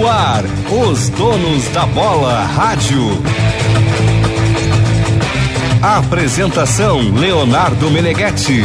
No ar, os donos da bola rádio. Apresentação Leonardo Meneghetti.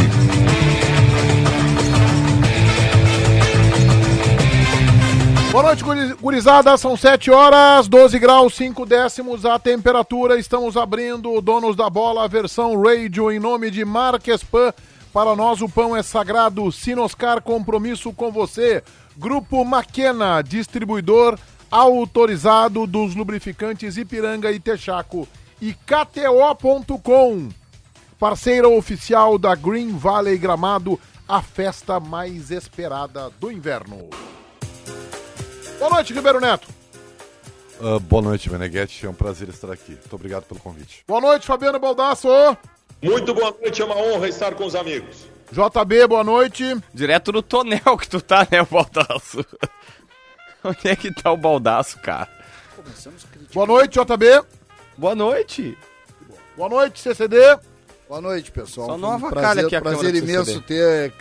Boa noite, gurizada. São 7 horas, 12 graus, 5 décimos a temperatura. Estamos abrindo o Donos da Bola, versão radio, em nome de Marques Pan. Para nós, o pão é sagrado. Sinoscar, compromisso com você. Grupo Maquena, distribuidor autorizado dos lubrificantes Ipiranga e Texaco. E KTO.com, parceira oficial da Green Valley Gramado, a festa mais esperada do inverno. Boa noite, Ribeiro Neto. Uh, boa noite, Meneghetti. É um prazer estar aqui. Muito obrigado pelo convite. Boa noite, Fabiano Baldasso. Muito boa noite, é uma honra estar com os amigos. JB, boa noite. Direto no tonel que tu tá, né, Baldaço? Onde é que tá o Baldaço, cara? Boa noite, JB. Boa noite. Boa noite, CCD. Boa noite, pessoal. Só não um prazer, aqui a prazer imenso ter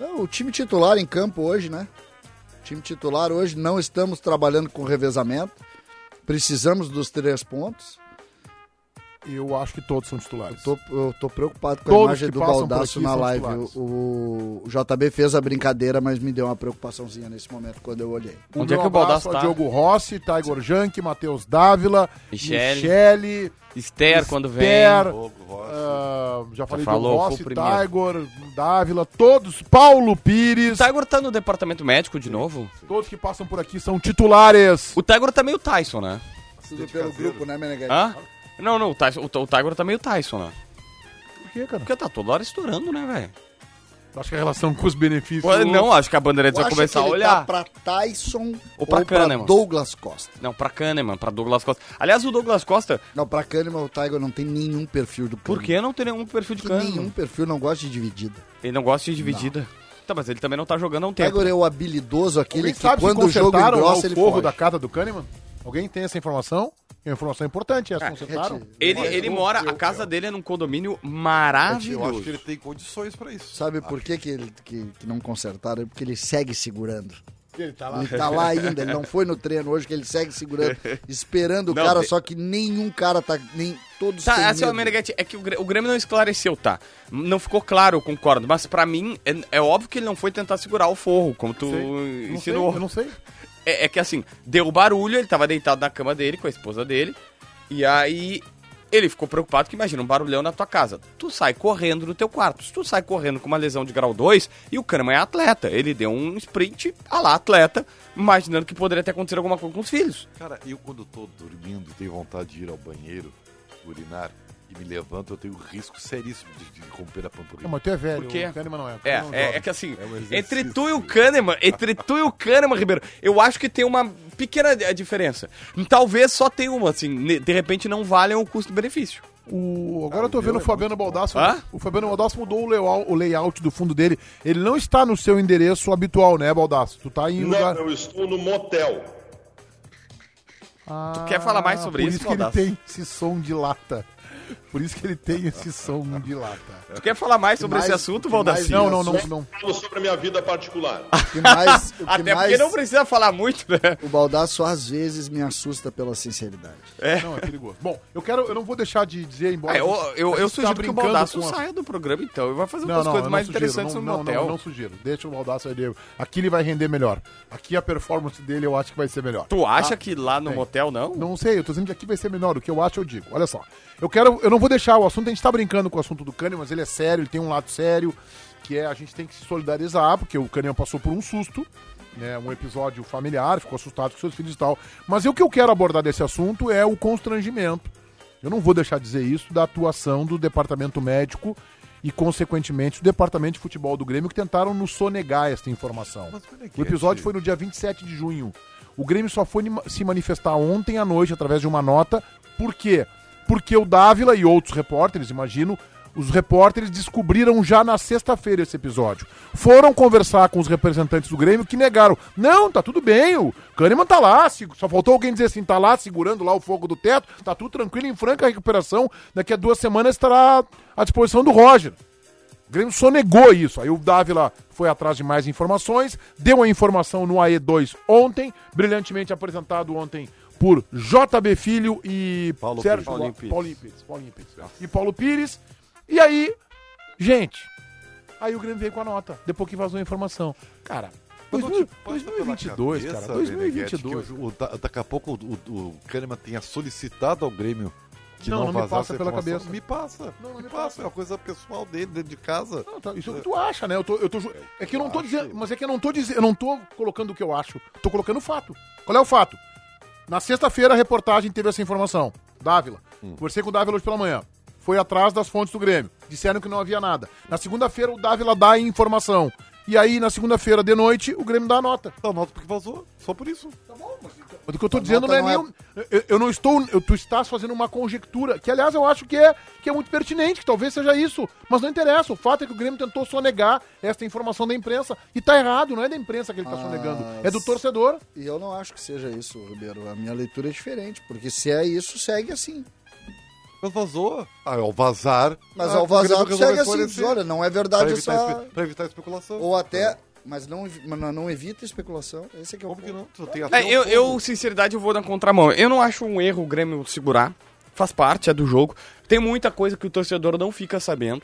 uh, o time titular em campo hoje, né? Time titular hoje, não estamos trabalhando com revezamento. Precisamos dos três pontos. Eu acho que todos são titulares. Tô, eu tô preocupado com Todos a imagem do Baldaço na live. O, o JB fez a brincadeira, mas me deu uma preocupaçãozinha nesse momento quando eu olhei. Onde é que o Baldaço tá? Diogo Rossi, Tiger Junk, Matheus Dávila, Michele. Michele, Esther, quando vem. Esther, ah, já falei falou, do foi Rossi. Tiger, Dávila, todos, Paulo Pires, O Tiger tá no departamento médico de novo? todos que passam por aqui são titulares. O Tiger tá meio Tyson, né? Tudo pelo grupo, né, Meneghete? Hã? Não, não, o, Tyson, o, o Tiger tá meio Tyson, né? Por quê, cara? Porque tá toda hora estourando, né, velho? Acho que a relação com os benefícios... Não, acho que a Bandeirantes vai começar que a ele olhar. Tá pra Tyson Ou pra Kahneman. Douglas Costa. Não, pra Kahneman, pra Douglas Costa. Aliás, o Douglas Costa, Não, pra Kahneman o Tiger não tem nenhum perfil do por Kahneman. que não tem nenhum perfil de Porque nenhum Kahneman? perfil não gosta de dividida. Ele não gosta de dividida. Tá, mas ele também não tá jogando há um tempo. Tiger é o habilidoso, aquele Alguém que sabe quando o jogo lá engrossa o ele forro foge. da casa do Kahneman? Alguém tem essa informação? É uma informação importante, essa Ah, consertaram? Ele, Mas ele eu- mora, eu- a casa dele é num condomínio Eu maravilhoso. acho que ele tem condições pra isso. Sabe por que, que, ele, que, que não consertaram? É porque ele segue segurando. Ele tá lá. Ele tá lá ainda, ele não foi no treino hoje, que ele segue segurando, esperando o Não, cara, tem- só que nenhum cara tá. Nem, todos têm Tá, assim, ó, medo. Meneghetti, é que o Grê- o Grêmio não esclareceu, tá? Não ficou claro, eu concordo. Mas pra mim, é, é óbvio que ele não foi tentar segurar o forro, como tu Sei. Eu não sei, ensinou. eu não sei. É, é que assim, deu barulho, ele tava deitado na cama dele com a esposa dele. E aí ele ficou preocupado que imagina um barulhão na tua casa. Tu sai correndo no teu quarto. Se tu sai correndo com uma lesão de grau 2 e o Kahneman é atleta, ele deu um sprint a lá atleta, imaginando que poderia ter acontecido alguma coisa com os filhos. Cara, eu quando tô dormindo e tenho vontade de ir ao banheiro, urinar, e me levanto, eu tenho risco seríssimo de, de romper a Não, panturrilha. mas tu é velho, Por quê? o Kahneman não é. É, Kahneman é, joga. é que assim, É um entre tu e o Kahneman, entre tu e o Kahneman, Ribeiro, eu acho que tem uma pequena diferença. Talvez só tenha uma, assim, de repente não valham o custo-benefício. O, agora eu tô vendo o é Fabiano Baldasso. Hã? O Fabiano Baldasso mudou o layout, o layout do fundo dele. Ele não está no seu endereço habitual, né, Baldasso? Tu tá em Não, lugar. eu estou no motel. Ah, quer falar mais sobre por isso, isso que ele Baldasso? tem esse som de lata. Por isso que ele tem esse som de lata. Tu quer falar mais sobre mais- esse assunto, Valdacir? Não, não, não, não. Falo sobre a minha vida particular. Mais, o que Até mais porque não precisa falar muito, né? o Baldaço às vezes me assusta pela sinceridade. Não, é perigoso. Bom, eu quero, eu não vou deixar de dizer embora. Ah, eu, eu, eu tá sugiro que o com a- saia do programa, então. E vai fazer Não, umas não, coisas mais não sugiro, interessantes não, no não, motel. Não, não sugiro. Deixa o Baldasso aí. dele. Aqui ele vai render melhor. Aqui a performance dele eu acho que vai ser melhor. Tu acha que lá no motel não? Não sei, eu tô dizendo que aqui vai ser melhor. O que eu acho, eu digo. Olha só. Eu quero. Eu não vou deixar o assunto, a gente tá brincando com o assunto do Kahneman, mas ele é sério, ele tem um lado sério, que é a gente tem que se solidarizar, porque o Kahneman passou por um susto, né? Um episódio familiar, ficou assustado com seus filhos e tal. Mas o que eu quero abordar desse assunto é o constrangimento. Eu não vou deixar de dizer isso da atuação do departamento médico e, consequentemente, do departamento de futebol do Grêmio que tentaram nos sonegar esta informação. O episódio foi no dia 27 de junho. O Grêmio só foi se manifestar ontem à noite através de uma nota. Por quê? Porque o Dávila e outros repórteres, imagino, os repórteres descobriram já na sexta-feira esse episódio. Foram conversar com os representantes do Grêmio que negaram. Não, tá tudo bem, o Kahneman tá lá. Só faltou alguém dizer assim, tá lá segurando lá o fogo do teto, tá tudo tranquilo, em franca recuperação. Daqui a duas semanas estará à disposição do Roger. Grêmio sonegou isso. Aí o Dávila foi atrás de mais informações, deu a informação no AE2 ontem, brilhantemente apresentado ontem por JB Filho e Paulo Sérgio Pires. Paulinho Paulinho Paulinho Pires. Paulinho Pires. E Paulo Pires. E aí, gente, aí o Grêmio veio com a nota, depois que vazou a informação. Cara, Mas não 2000, te passa pela 2022, cabeça, cara, Meneghetti, 2022. que o- o- da- daqui a pouco o, o, o Kahneman tenha solicitado ao Grêmio que Não, não, não me passa pela informação. cabeça. Me passa, Não, não me me passa. passa. É uma coisa pessoal dele, dentro de casa. Não, tá, isso é o que tu acha, né? Eu tô, eu tô, ju- é que eu não tô dizendo, mas é que eu não tô dizendo, eu não tô colocando o que eu acho, tô colocando o fato. Qual é o fato? Na sexta-feira a reportagem teve essa informação. Dávila. Conversei com o Dávila hoje pela manhã. Foi atrás das fontes do Grêmio. Disseram que não havia nada. Na segunda-feira o Dávila dá a informação. E aí, na segunda-feira de noite, o Grêmio dá a nota. Dá nota porque vazou, só por isso. Mas o que eu tô A dizendo não é não nenhum. Eu, eu não estou. Eu, tu estás fazendo uma conjectura, que aliás eu acho que é, que é muito pertinente, que talvez seja isso. Mas não interessa. O fato é que o Grêmio tentou sonegar esta informação da imprensa. E tá errado, não é da imprensa que ele tá Ah, sonegando. É do torcedor. E eu não acho que seja isso, Ribeiro. A minha leitura é diferente, porque se é isso, segue assim. Mas vazou. Ah, ao vazar. Mas ah, ao o Grêmio vazar, segue assim. Diz, Olha, não é Pra verdade evitar, essa... espe- pra evitar especulação. Ou até... Mas não, mas não- não evita especulação. Esse é que é o Como que ponto. não? Tu tem até É, eu, eu, sinceridade, eu vou na contramão. Eu não acho um erro o Grêmio segurar. Faz parte, é do jogo. Tem muita coisa que o torcedor não fica sabendo.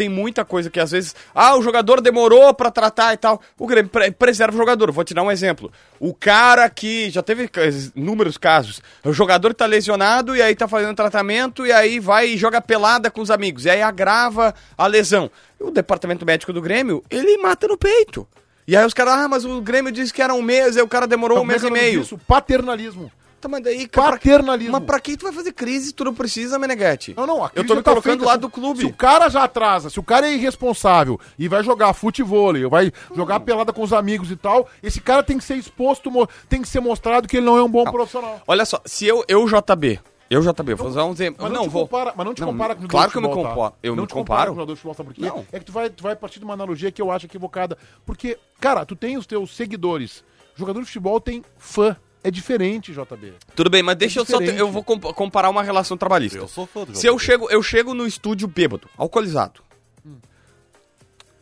Tem muita coisa que às vezes. Ah, o jogador demorou pra tratar e tal. O Grêmio pre- preserva o jogador. Vou te dar um exemplo. O cara que. Já teve inúmeros casos. O jogador tá lesionado e aí tá fazendo tratamento e aí vai e joga pelada com os amigos. E aí agrava a lesão. O departamento médico do Grêmio, ele mata no peito. E aí os caras, ah, mas o Grêmio disse que era um mês, aí o cara demorou um Como é mês e meio. disso? Paternalismo. Tá, mas daí, cara, Paternalismo. mas pra que tu vai fazer crise se tu não precisa, Meneghete? Não, não, a Eu crise tô já me tá colocando feita. do clube. Se o cara já atrasa, se o cara é irresponsável e vai jogar futevôlei, vai jogar pelada com os amigos e tal, esse cara tem que ser exposto, tem que ser mostrado que ele não é um bom profissional. Olha só, se eu, eu JB, eu JB, vou usar um exemplo. Mas Eu não, não te vou. compara, mas não te Não, compara com o claro que eu me futebol, comparo. tá? Eu não me comparo. com o jogador de futebol, sabe por quê? Não. É que tu vai, tu vai partir de uma analogia que eu acho equivocada. Porque, cara, tu tem os teus seguidores. Jogador de futebol tem fã. É diferente, JB. Tudo bem, mas deixa eu só. diferente. Eu vou comp- comparar uma relação trabalhista. Eu sou fã do Se eu chego, eu chego no estúdio bêbado, alcoolizado.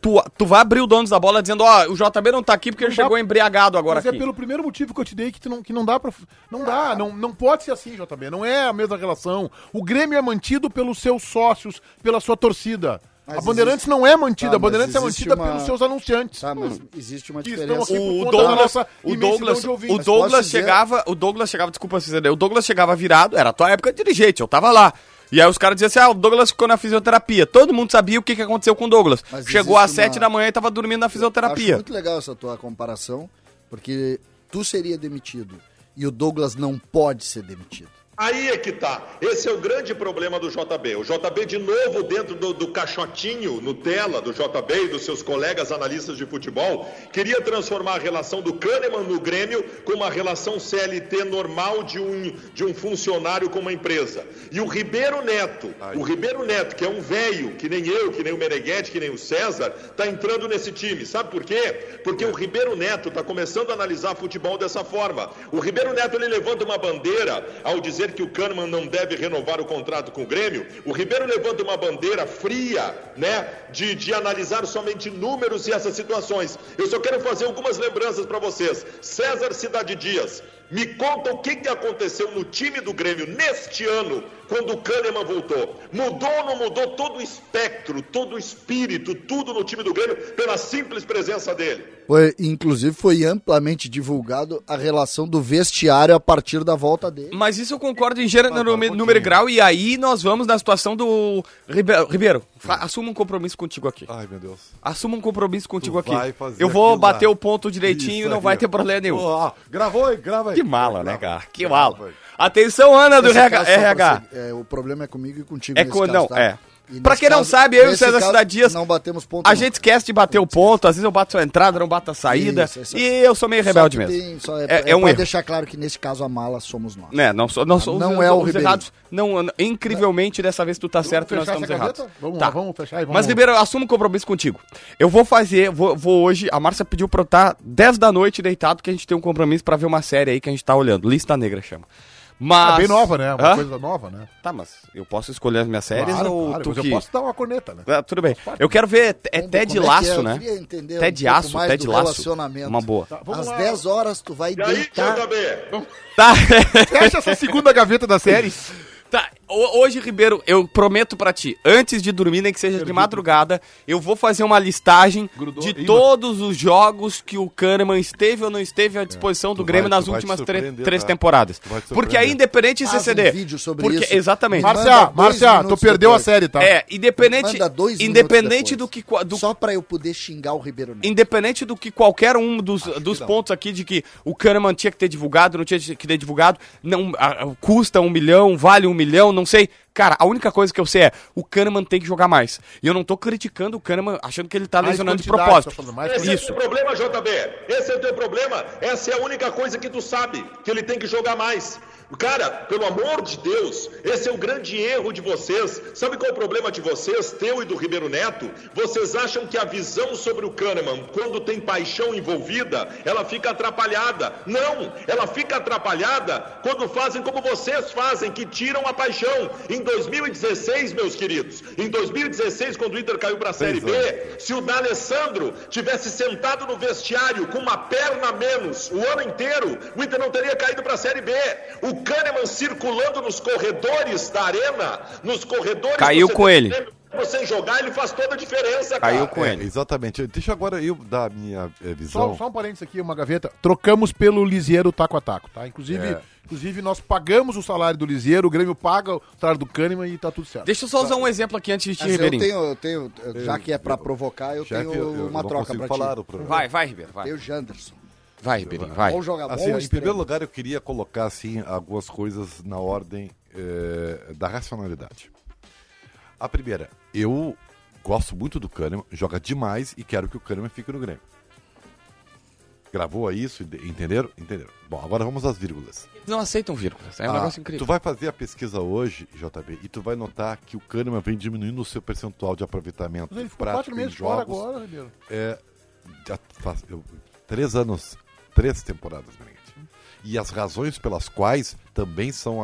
Tu, tu vai abrir o dono da bola dizendo, ó, o JB não tá aqui porque ele dá- chegou embriagado agora Mas aqui. é pelo primeiro motivo que eu te dei que, tu não, que não dá pra. Não dá, não, não pode ser assim, JB. Não é a mesma relação. O Grêmio é mantido pelos seus sócios, pela sua torcida. Mas a Bandeirantes existe- não é mantida, Tá, a Bandeirantes é mantida uma- pelos seus anunciantes. Tá, mas existe uma diferença. o da Douglas, o Douglas, o Douglas dizer- chegava, o Douglas chegava, desculpa o Douglas chegava virado, era a tua época de dirigente, eu tava lá. E aí os caras diziam assim, ah, o Douglas ficou na fisioterapia. Todo mundo sabia o que, que aconteceu com o Douglas. Mas Chegou às sete uma- da manhã e tava dormindo na Acho fisioterapia. muito legal essa tua comparação, porque tu seria demitido e o Douglas não pode ser demitido. Aí é que tá. Esse é o grande problema do JB. O JB, de novo, dentro do, do caixotinho Nutella do JB e dos seus colegas analistas de futebol, queria transformar a relação do Kahneman no Grêmio com uma relação CLT normal de um, de um funcionário com uma empresa. E o Ribeiro Neto, o Ribeiro Neto, que é um velho, que nem eu, que nem o Meneghetti, que nem o César, tá entrando nesse time. Sabe por quê? Porque o Ribeiro Neto está começando a analisar futebol dessa forma. O Ribeiro Neto ele levanta uma bandeira ao dizer que o Kahneman não deve renovar o contrato com o Grêmio. O Ribeiro levanta uma bandeira fria, né, de, de analisar somente números e essas situações. Eu só quero fazer algumas lembranças para vocês. César Cidade Dias, me conta o que, que aconteceu no time do Grêmio neste ano, quando o Kahneman voltou. Mudou ou não mudou todo o espectro, todo o espírito, tudo no time do Grêmio, pela simples presença dele? Foi, inclusive foi amplamente divulgado a relação do vestiário a partir da volta dele. Mas isso eu concordo em gênero, número, um número e grau, e aí nós vamos na situação do Ribeiro. Fa- assuma um compromisso contigo aqui. Ai, meu Deus. Assuma um compromisso contigo aqui. vai fazer Eu vou bater lá. o ponto direitinho e não aí, vai ter problema nenhum. Ó, gravou aí, grava aí. Que mala, né, cara? Que Grava mala. Atenção, Ana do RH. RH. ser- é, o problema é comigo e contigo É nesse caso, não, tá? é. Pra quem não caso- sabe, eu e o César caso, Cidade Dias, Não batemos ponto. A não. gente esquece de bater o ponto, às vezes eu bato sua entrada, não bato a saída. Isso, isso. E eu sou meio rebelde mesmo. tem- só é, É- é é um pra erro. deixar claro que nesse caso a mala somos nós. Né, não, sou, não, sou, Não os, é o os Ribeiro. errados. Não, incrivelmente, dessa vez tu tá certo e nós estamos essa errados. Vamos Tá. lá, vamos fechar e vamos... Mas, Ribeiro, eu assumo um compromisso contigo. Eu vou fazer, vou, vou hoje. A Márcia pediu pra eu estar 10 da noite deitado, que a gente tem um compromisso pra ver uma série aí que a gente tá olhando. Lista Negra chama. Mas... É bem nova, né? Uma Hã? coisa nova, né? Tá, mas eu posso escolher as minhas séries Claro, ou claro, tu mas que... eu posso dar uma corneta, né? Ah, tudo bem. Eu quero ver, é Ted é que Laço, é. Eu né? Ted um pouco Aço, mais Ted do Laço. relacionamento. Uma boa. Tá, Às lá. 10 horas tu vai E aí, deitar. JB? Tá. Fecha essa segunda gaveta da série. Tá, ho- hoje, Ribeiro, eu prometo pra ti, antes de dormir, nem que seja de madrugada, eu vou fazer uma listagem Grudou. de Ih, todos os jogos que o Kahneman esteve ou não esteve à disposição do tu Grêmio vai- nas últimas três tá? temporadas. Te Porque aí, surpreender. independente de Faz um CCD. vídeo sobre porque, isso. Exatamente. Márcia, Márcia, tu perdeu depois. a série, tá? É, independente, independente do que... Do, Só pra eu poder xingar o Ribeiro Neto. Independente do que qualquer um dos, dos não. pontos aqui de que o Kahneman tinha que ter divulgado, não tinha que ter divulgado, não a- custa um milhão, vale um milhão, não sei. Cara, a única coisa que eu sei é o Kahneman tem que jogar mais. E eu não tô criticando o Kahneman achando que ele tá Mais lesionando de propósito. tá falando, mais Esse é o Isso. teu problema, JB. Esse é o teu problema. Essa é a única coisa que tu sabe, que ele tem que jogar mais. Cara, pelo amor de Deus, esse é o grande erro de vocês. Sabe qual é o problema de vocês, teu e do Ribeiro Neto? Vocês acham que a visão sobre o Kahneman, quando tem paixão envolvida, ela fica atrapalhada. Não, ela fica atrapalhada quando fazem como vocês fazem, que tiram a paixão. Em 2016, meus queridos, em 2016, quando o Inter caiu para a Série B, se o D'Alessandro tivesse sentado no vestiário com uma perna a menos o ano inteiro, o Inter não teria caído para a Série B. O Kahneman circulando nos corredores da arena, nos corredores Caiu com ele. Você jogar, ele faz toda a diferença, cara. Caiu com É, ele. exatamente. Deixa agora eu dar a minha Só, visão. só um parênteses aqui, uma gaveta. Trocamos pelo Lisieiro taco a taco, tá? Inclusive, É. inclusive nós pagamos o salário do Lisieiro, o Grêmio paga o salário do Kahneman e tá tudo certo. Deixa eu só usar um exemplo aqui antes de ti, Mas eu Ribeirinho. tenho, eu tenho, eu- já que é pra provocar, eu Chefe, tenho eu- eu uma não troca pra falar ti. Vai, vai, Ribeiro, vai. Tem o Janderson. Vai, Ribeirinho, vai. Bom jogador, Assim, em primeiro lugar, eu queria colocar assim algumas coisas na ordem eh, da racionalidade. A primeira, eu gosto muito do Kahneman, joga demais e quero que o Kahneman fique no Grêmio. Gravou isso, ente- entenderam? Entenderam. Bom, agora vamos às vírgulas. Eles não aceitam vírgulas. É um Ah, negócio incrível. Tu vai fazer a pesquisa hoje, JB, e tu vai notar que o Kahneman vem diminuindo o seu percentual de aproveitamento Mas ele ficou quatro meses fora jogos. agora, Ribeiro. É, já faz, eu- três anos, três temporadas, Meneghete. E as razões pelas quais também são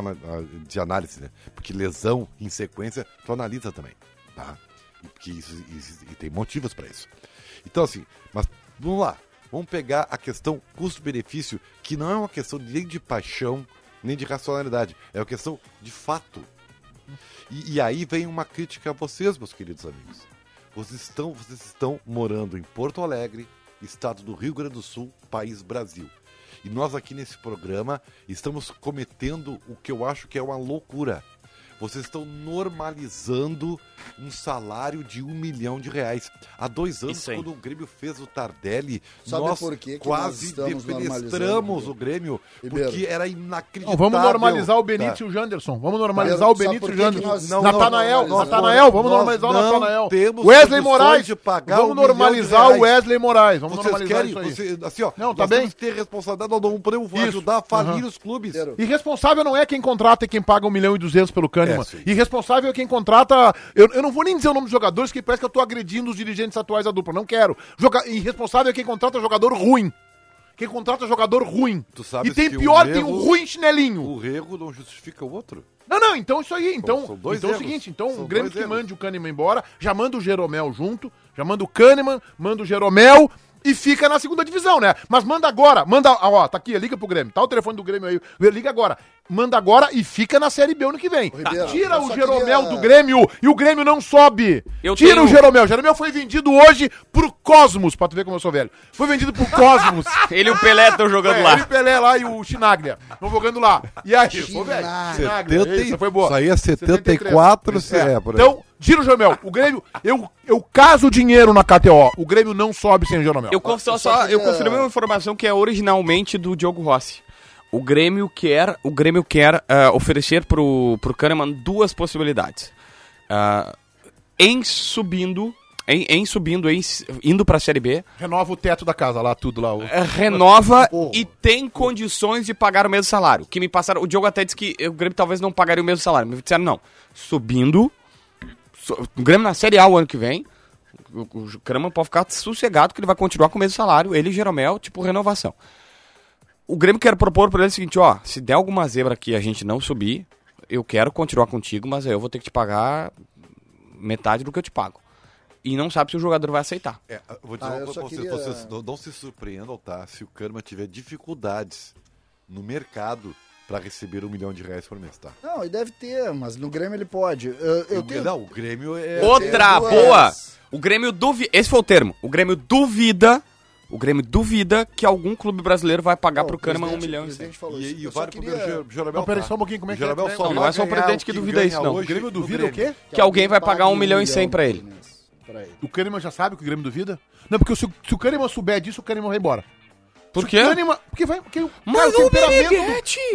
de análise, né? Porque lesão em sequência, tu analisa também, tá? E, e tem motivos para isso. Então, assim, mas vamos lá. Vamos pegar a questão custo-benefício, que não é uma questão nem de paixão, nem de racionalidade. É uma questão de fato. E, e aí vem uma crítica a vocês, meus queridos amigos. Vocês estão, vocês estão morando em Porto Alegre, estado do Rio Grande do Sul, país Brasil. E nós aqui nesse programa estamos cometendo o que eu acho que é uma loucura. Vocês estão normalizando um salário de um milhão de reais. Há dois anos, quando o Grêmio fez o Tardelli, Sabe nós por que que quase nós defenestramos o Grêmio, Ribeiro? porque era Não, inacreditável. vamos normalizar o Benítez Tá. e o Janderson. Vamos normalizar o Benítez e o que Janderson. nós Não, Natanael, não, Natanael, vamos nós normalizar o não Natanael. temos Wesley Moraes, de pagar vamos um normalizar o. Wesley Moraes. Vamos Vocês normalizar querem, isso aí. você, assim, ó, Não, tá nós bem. temos que ter responsabilidade, nós não podemos ajudar a falir os clubes. Irresponsável não é quem contrata e quem paga um milhão e duzentos pelo Kahneman. É. Irresponsável é quem contrata. Eu, eu não vou nem dizer o nome dos jogadores, que parece que eu tô agredindo os dirigentes atuais da dupla. Não quero. Joga... Irresponsável é quem contrata jogador ruim. Quem contrata jogador ruim. Tu sabes e tem pior, o tem um erro- ruim chinelinho. O erro não justifica o outro. Não, não, então isso aí. Então, são dois então é o seguinte, então São o Grêmio que erros. mande o Kahneman embora, já manda o Jeromel junto, já manda o Kahneman, manda o Jeromel e fica na segunda divisão, né? Mas manda agora, manda, ó, tá aqui, liga pro Grêmio, tá o telefone do Grêmio aí, liga agora. Manda agora e fica na Série B ano que vem. Ribeiro, Tira eu o Jeromel queria- do Grêmio e o Grêmio não sobe. Eu Tira tenho- o Jeromel. O Jeromel foi vendido hoje pro Cosmos, pra tu ver como eu sou velho. Foi vendido pro Cosmos. Ele e o Pelé estão jogando É, lá. ele e Pelé lá e o Chinaglia. Estão jogando lá. E aí, sou velho. Chinaglia. Chinaglia, 70 essa foi boa. Isso aí é 73. 74, se é, por aí. Então, tira o Jeromel. O Grêmio, eu, eu caso dinheiro na KTO. O Grêmio não sobe sem o Jeromel. Eu, só, eu só eu confirmei uma informação que é originalmente do Diogo Rossi. O Grêmio quer, o Grêmio quer ah, oferecer pro, pro Kahneman duas possibilidades. Ah, em subindo, em, em subindo, em, indo pra Série B, Renova o teto da casa lá, tudo lá. o- eh, renova e tem condições de pagar o mesmo salário. Que me passaram, o Diogo até disse que o Grêmio talvez não pagaria o mesmo salário. Me disseram, não, subindo, su- o Grêmio na Série A o ano que vem, o, o Kahneman pode ficar sossegado que ele vai continuar com o mesmo salário, ele e Jeromel, tipo renovação. O Grêmio quer propor pra ele o seguinte, ó, se der alguma zebra aqui e a gente não subir, eu quero continuar contigo, mas eu vou ter que te pagar metade do que eu te pago. E não sabe se o jogador vai aceitar. É, eu vou dizer Ah, uma coisa pra vocês, queria- vocês não, não se surpreendam, tá? Se o Kahneman tiver dificuldades no mercado pra receber um milhão de reais por mês, tá? Não, e deve ter, mas no Grêmio ele pode. Eu, eu o, tenho... Não, o Grêmio é... Outra, boa! O Grêmio duvida, esse foi o termo, o Grêmio duvida, o Grêmio duvida que algum clube brasileiro vai pagar Ó, pro o Kahneman um milhão o e cem. E, e vale queria- pro Jeromel. Não, peraí, tá? só um pouquinho, como é que é? Jeromel Não, só não vai é só o presidente que que duvida isso, não. O Grêmio duvida o quê? Que alguém vai pagar um milhão e cem pra ele. O Kahneman já sabe que o Grêmio duvida? Não, porque se, o- se o Kahneman souber disso, o Kahneman vai embora. Por Se o quê? Kahneman, porque vai, porque o, Mas cara, o temperamento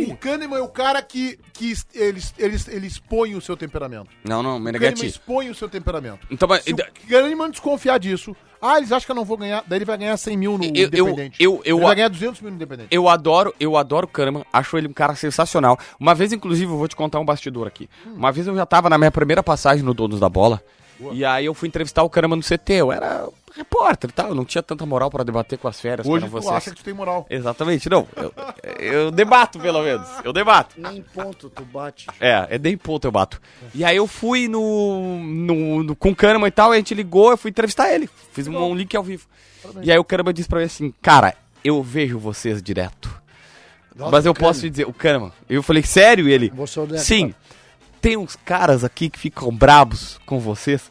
do, O Kahneman é o cara que, que ele, ele, ele expõe o seu temperamento. Não, não, O Kahneman Meneghetti. expõe o seu temperamento. Então, mas- Se o Kahneman desconfiar disso, ah, eles acham que eu não vou ganhar, daí ele vai ganhar 100 mil no Eu- Independente. eu- eu- ele vai ganhar 200 mil no Independente. Eu adoro, eu adoro o Kahneman, acho ele um cara sensacional. Uma vez, inclusive, eu vou te contar um bastidor aqui. Uma vez eu já tava na minha primeira passagem no Donos da Bola, e aí eu fui entrevistar o Kahneman no CT, eu era repórter e tal, eu não tinha tanta moral pra debater com as férias, Hoje tu vocês. acha que tu tem moral. Exatamente, não. Eu, eu debato, pelo menos. Eu debato. Nem ponto tu bate. É, é nem ponto eu bato. E aí eu fui no, no, no- com o Kahneman e tal, a gente ligou, eu fui entrevistar ele. Fiz um, um link ao vivo. E aí o Kahneman disse pra mim assim, cara, eu vejo vocês direto. Mas eu posso te dizer, o Kahneman, eu falei, sério? E ele, sim, tem uns caras aqui que ficam brabos com vocês.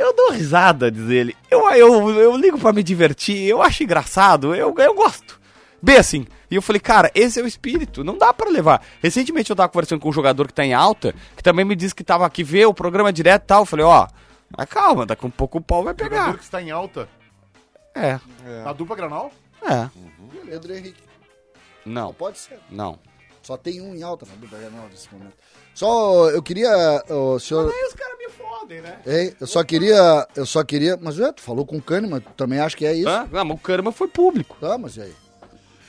Eu dou risada, diz ele. Eu, eu, eu ligo pra me divertir, eu acho engraçado, eu, eu gosto. Bem assim. E eu falei, cara, esse é o espírito, não dá pra levar. Recentemente eu tava conversando com um jogador que tá em alta, que também me disse que tava aqui ver o programa direto e tal. Eu falei, ó, mas calma, daqui um pouco o pau vai Jogador pegar. que está em alta. É, Na dupla Granal? é. Pedro Henrique. Não, Pode ser. não. Só tem um em alta na dupla Grenal nesse momento. Só, eu queria, o senhor... Aí os caras me fodem, né? Ei, eu só queria, eu só queria, mas ué, tu falou com o Kahneman, tu também acha que é isso? Hã? Não, mas o Kahneman foi público. Tá, mas e aí? Ah,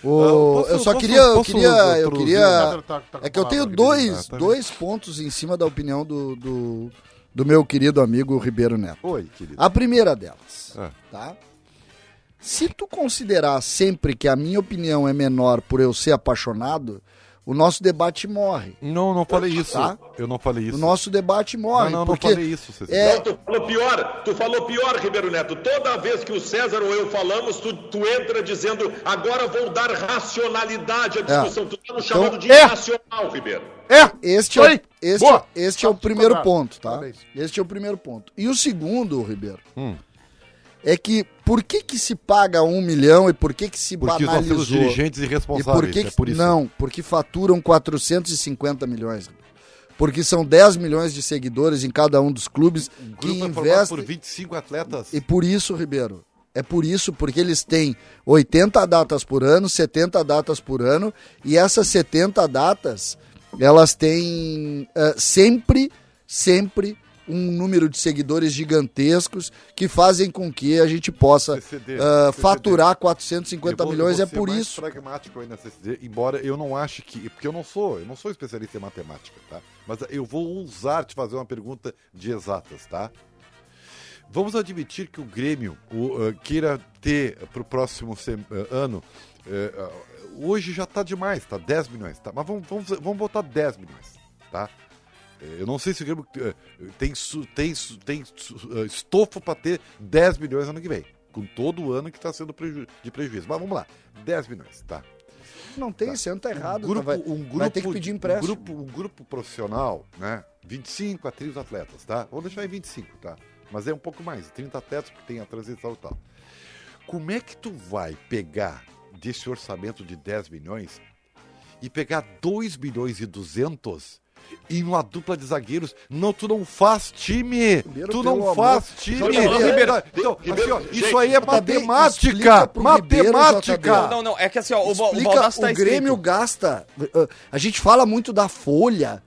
O, posso- eu só posso- queria, eu queria, eu queria. Tá- tá com É que eu tenho dois, Ah, tá dois pontos em cima da opinião do, do, do meu querido amigo Ribeiro Neto. Oi, querido. A primeira delas, Ah. tá? Se tu considerar sempre que a minha opinião é menor por eu ser apaixonado, o nosso debate morre. Não, não falei isso. Tá. Eu não falei isso. O nosso debate morre. não, não, não porque falei isso, Cecília. é, Não, tu falou pior, tu falou pior, Ribeiro Neto. Toda vez que o César ou eu falamos, tu, tu entra dizendo, agora vou dar racionalidade à discussão. Tu tá nos chamando de é. irracional, Ribeiro. É! Este é, Oi. o- este, Boa. este é o primeiro ponto, tá? Este é o primeiro ponto. E o segundo, Ribeiro, Hum. É que por que que se paga um milhão e por que que se Porque banalizou? temos dirigentes e irresponsáveis. por que, é que- por isso. Não, porque faturam 450 milhões. Porque são 10 milhões de seguidores em cada um dos clubes O que grupo é investem. por 25 atletas. E por isso, Ribeiro, é por isso, porque eles têm 80 datas por ano, 70 datas por ano, e essas 70 datas, elas têm eh, sempre, sempre um número de seguidores gigantescos que fazem com que a gente possa CCD, ah, CCD. faturar 450 Eu vou- milhões. eu É vou por isso. pragmático aí nessa CCD, embora eu não ache que. Porque eu não sou, eu não sou especialista em matemática, tá? Mas eu vou ousar te fazer uma pergunta de exatas, tá? Vamos admitir que o Grêmio o, eh, queira ter para o próximo eh, ano. eh, hoje já tá demais, tá? 10 milhões, tá? Mas vamos, vamos, vamos botar 10 milhões, tá? Eu não sei se o Grêmio eh, tem, tem, tem eh, estofo para ter 10 milhões ano que vem. Com todo o ano que está sendo preju- de prejuízo. Mas vamos lá, 10 milhões, tá? Não tem, esse ano tá errado. um grupo, vai, um grupo, vai ter que pedir empréstimo. Um grupo, um grupo profissional, né? 25 a 30 atletas, tá? Vou deixar em 25, tá? Mas é um pouco mais, 30 atletas, porque tem a transição e tal. Como é que tu vai pegar desse orçamento de 10 milhões e pegar 2 milhões e 200 em uma dupla de zagueiros? Não, tu não faz time! Ribeiro, tu não amor- faz time! Ribeiro, então, Ribeiro, assim, ó, gente, isso aí é matemática! pro Ribeiro, Matemática! JB. Não, não, é que assim, ó, o, o tá o Grêmio escrito. gasta. uh, A gente fala muito da folha.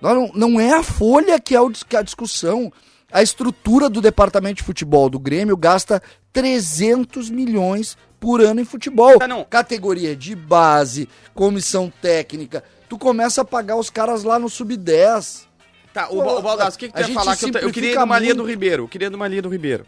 Não, não, não é a folha que é, que é a discussão. A estrutura do departamento de futebol do Grêmio gasta 300 milhões por ano em futebol. Ah, não. Categoria de base, comissão técnica. Tu começa a pagar os caras lá no sub-10. Tá, o, Pô, Ba- o que, que tu a ia falar? Que eu, eu queria ir numa linha do. Ribeiro. Eu queria ir numa linha do Ribeiro.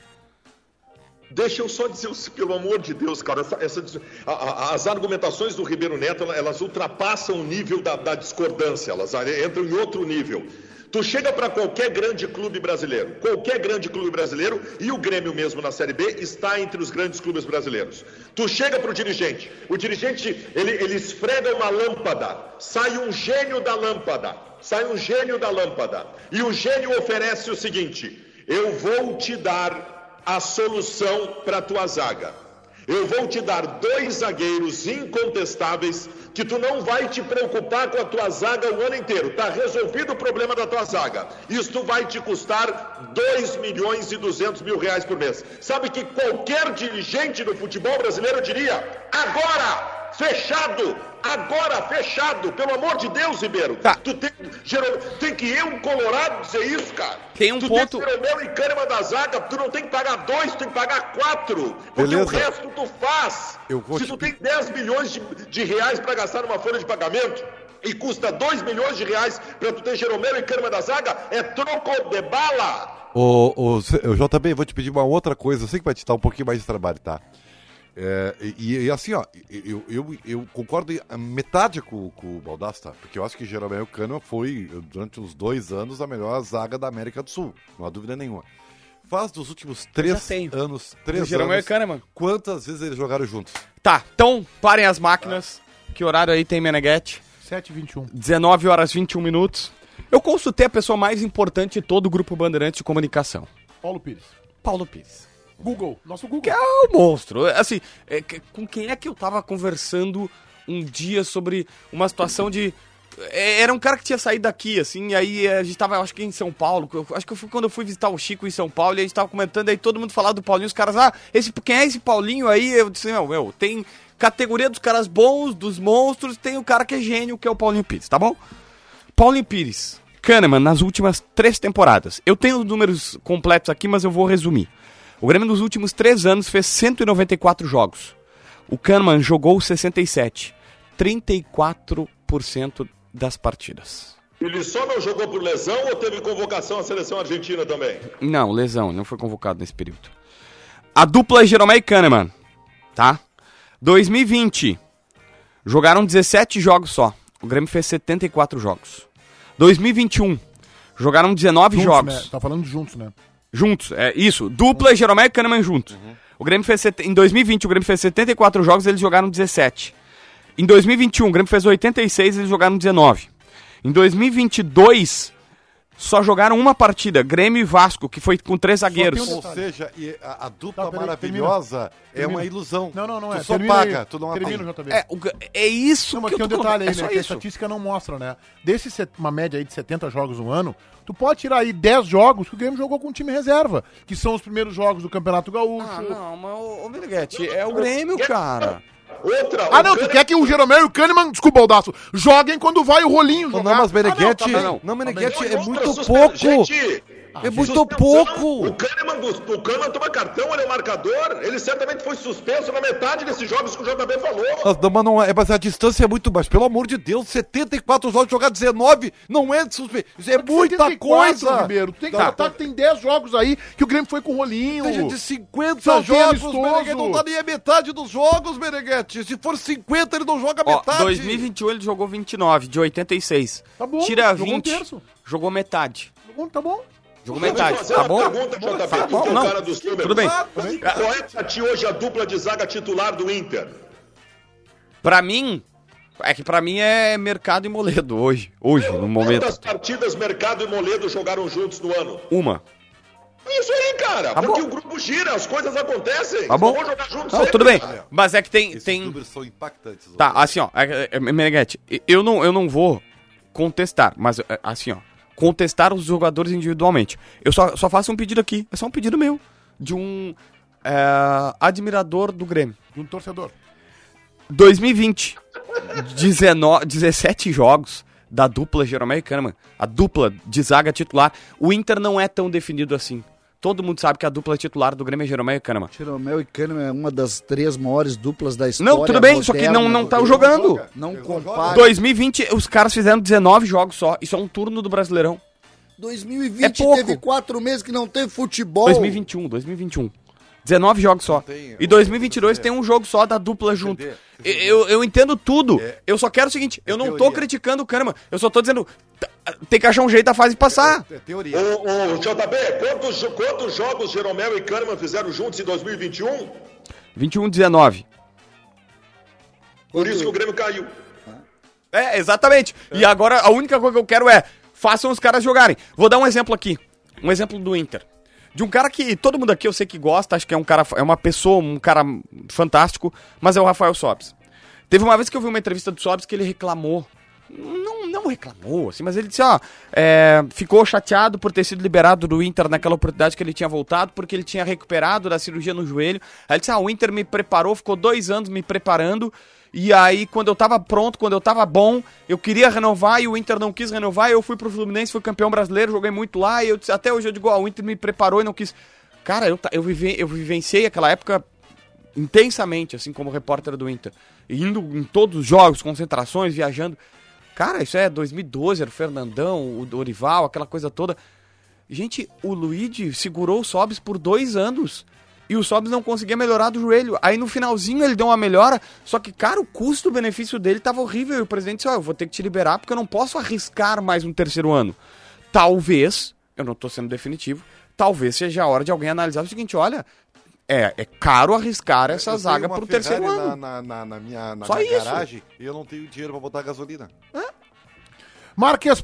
Deixa eu só dizer, pelo amor de Deus, cara, essa- essa- a- a- as argumentações do Ribeiro Neto, elas ultrapassam o nível da, da discordância, elas entram em outro nível. Tu chega para qualquer grande clube brasileiro, qualquer grande clube brasileiro, e o Grêmio mesmo na Série B está entre os grandes clubes brasileiros. Tu chega para o dirigente, o dirigente, ele, ele esfrega uma lâmpada, sai um gênio da lâmpada, sai um gênio da lâmpada, e o gênio oferece o seguinte, eu vou te dar a solução para tua zaga. Eu vou te dar dois zagueiros incontestáveis que tu não vai te preocupar com a tua zaga o ano inteiro. Tá resolvido o problema da tua zaga. Isto vai te custar 2 milhões e 200 mil reais por mês. Sabe que qualquer dirigente do futebol brasileiro diria: agora! Fechado! Agora fechado! Pelo amor de Deus, Ribeiro! Tá. Tu tem, Jerome- tem que eu, um colorado, dizer isso, cara. Tem um tu ponto- Tem Jeromel e Kahneman da zaga, tu não tem que pagar dois, tu tem que pagar quatro. Porque Beleza. o resto tu faz. Eu vou Se te tu tem 10 milhões de, de reais para gastar numa folha de pagamento e custa 2 milhões de reais para tu ter Jeromel e Kahneman da zaga, é troco de bala. Ô, ô, JB, vou te pedir uma outra coisa. Eu sei que vai te dar um pouquinho mais de trabalho, tá? É, e, e assim, ó, eu, eu, eu concordo em metade com, com o Baldasso, tá? Porque eu acho que Jeromel Kahneman foi, durante uns dois anos, a melhor zaga da América do Sul. Não há dúvida nenhuma. Faz dos últimos três anos, três Jeromel anos, e Kahneman. quantas vezes eles jogaram juntos? Tá, então parem as máquinas. Que horário aí tem Meneghete? 7h21. 19 horas 21 minutos. Eu consultei a pessoa mais importante de todo o grupo Bandeirantes de Comunicação. Paulo Pires. Paulo Pires. Google. Nosso Google. Que é o monstro. Assim, é com quem é que eu tava conversando um dia sobre uma situação de. é, Era um cara que tinha saído daqui, assim, e aí a gente tava, acho que em São Paulo. eu- acho que fui quando eu fui visitar o Chico em São Paulo, e a gente tava comentando, aí todo mundo falava do Paulinho, os caras, ah, esse, quem é esse Paulinho aí? Eu disse, meu, meu, tem categoria dos caras bons, dos monstros, tem o cara que é gênio, que é o Paulinho Pires, tá bom? Paulinho Pires, Kahneman, nas últimas três temporadas. Eu tenho os números completos aqui, mas eu vou resumir. O Grêmio nos últimos três anos fez 194 jogos. O Kahneman jogou 67. 34% das partidas. Ele só não jogou por lesão ou teve convocação à seleção argentina também? Não, lesão, ele não foi convocado nesse período. A dupla é Jeromel e Kahneman, tá? 2020, jogaram 17 jogos só. O Grêmio fez 74 jogos. 2021, jogaram 19 Juntos, jogos. né? Tá falando juntos, né? Juntos, é isso. Dupla, Jeromel e Kahneman juntos. O Grêmio fez. set- Em 2020, o Grêmio fez 74 jogos, eles jogaram 17. Em 2021, o Grêmio fez 86, eles jogaram 19. Em 2022, só jogaram uma partida, Grêmio e Vasco, que foi com três zagueiros. um Ou seja, e a, a dupla Tá, peraí, maravilhosa é Termina. uma ilusão. Não, não, não tu é. só Termina paga, aí. tu não Termina, atende. JB. É, o é isso Não, mas que tem eu um tô detalhe falando, aí, é né? Que a estatística não mostra, né? Desses, set- uma média aí de 70 jogos no ano, tu pode tirar aí 10 jogos que o Grêmio jogou com o time reserva, que são os primeiros jogos do Campeonato Gaúcho. Ah, não, mas ô, ô Meneghetti, é o Grêmio, cara. Outra. Ah, não, tu quer que o Jeromel e o Kahneman, desculpa, Baldaço, joguem quando vai o rolinho Não, jogar. não, mas Meneghetti, Ah, não, tá não, bem. Meneghetti é muito suspe- pouco. Gente, É muito suspensão, pouco. O Kahneman, o Kahneman toma cartão, ele é o marcador. Ele certamente foi suspenso na metade desses jogos que o JB falou. Mas, não, mas não é, mas a distância é muito baixa. Pelo amor de Deus, 74 jogos, jogar 19 não é suspe... Isso é muita 74, coisa. Ribeiro. Tu tem que Tá. que tem 10 jogos aí que o Grêmio foi com o rolinho. Seja de 50 Só jogos. Meneghetti não tá nem a metade dos jogos, Meneghetti. Se for 50, ele não joga Ó, metade. 2021 ele jogou 29, de 86. Tá bom, Tira jogou um 20, terço. jogou metade. Tá bom? Jogou Deixa eu metade, fazer tá uma bom? Pergunta, JB, Tá bom, que é o não. cara dos números. Tudo bem. Qual é pra ti hoje a dupla de zaga titular do Inter? Pra mim, é que pra mim é Mercado e Moledo hoje, hoje, no momento. Quantas partidas Mercado e Moledo jogaram juntos no ano? Uma. Isso aí, cara. Tá porque bom. o grupo gira, as coisas acontecem. Tá bom? Vão jogar juntos Não, sempre, tudo bem. cara. Mas é que tem, Esses tem, números são impactantes. Tá, assim, ó, é, é, Meneghetti, eu não, eu não vou contestar, mas é, assim, ó, contestar os jogadores individualmente. Eu só, só faço um pedido aqui, é só um pedido meu, de um é, admirador do Grêmio. De um torcedor. 2020, 19, 17 jogos da dupla Jeromel e Kahneman, a dupla de zaga titular. O Inter não é tão definido assim. Todo mundo sabe que a dupla titular do Grêmio é Jeromel e Kahneman. Jeromel e Kahneman é uma das três maiores duplas da história. Não, tudo bem, só que não, moderna não tá jogando. Não compara. 2020, os caras fizeram 19 jogos só. Isso é um turno do Brasileirão. 2020 É teve quatro meses que não teve futebol. 2021, 2021. 19 jogos só. tem- E 2022 tem um jogo só da dupla junto. Entender. Eu, eu entendo tudo. É- Eu só quero o seguinte, eu não tô teoria. criticando o Kahneman. Eu só tô dizendo, tá, tem que achar um jeito da fase passar. É teoria. Ô, ô, JB, quantos, quantos jogos Jeromel e Kahneman fizeram juntos em 2021? 21, 19. Por isso que o Grêmio caiu. É, exatamente. E agora a única coisa que eu quero é façam os caras jogarem. Vou dar um exemplo aqui. Um exemplo do Inter. De um cara que todo mundo aqui eu sei que gosta, acho que é um cara, é uma pessoa, um cara fantástico, mas é o Rafael Sobes. Teve uma vez que eu vi uma entrevista do Sobes que ele reclamou. Não, não reclamou, assim, mas ele disse, ó, é, ficou chateado por ter sido liberado do Inter naquela oportunidade que ele tinha voltado, porque ele tinha recuperado da cirurgia no joelho. Aí ele disse, ah, o Inter me preparou, ficou dois anos me preparando, e aí, quando eu tava pronto, quando eu tava bom, eu queria renovar e o Inter não quis renovar. Eu fui pro Fluminense, fui campeão brasileiro, joguei muito lá. E eu, disse- até hoje eu digo, ó, o Inter me preparou e não quis. Cara, eu, eu, vive, eu vivenciei aquela época intensamente, assim como repórter do Inter. Indo em todos os jogos, concentrações, viajando. Cara, isso é 2012, era o Fernandão, o Dorival, aquela coisa toda. Gente, o Luigi segurou o Sobs por dois anos. E o Sobs não conseguia melhorar do joelho. Aí no finalzinho ele deu uma melhora. Só que, cara, o custo-benefício dele tava horrível. E o presidente disse: Ó, eu vou ter que te liberar porque eu não posso arriscar mais um terceiro ano. Talvez, eu não tô sendo definitivo, talvez seja a hora de alguém analisar o seguinte: olha, é, é caro arriscar essa Eu zaga pro terceiro Ferrari ano. Na, na, na, minha, na Só minha isso. garagem e eu não tenho dinheiro pra botar gasolina. Marques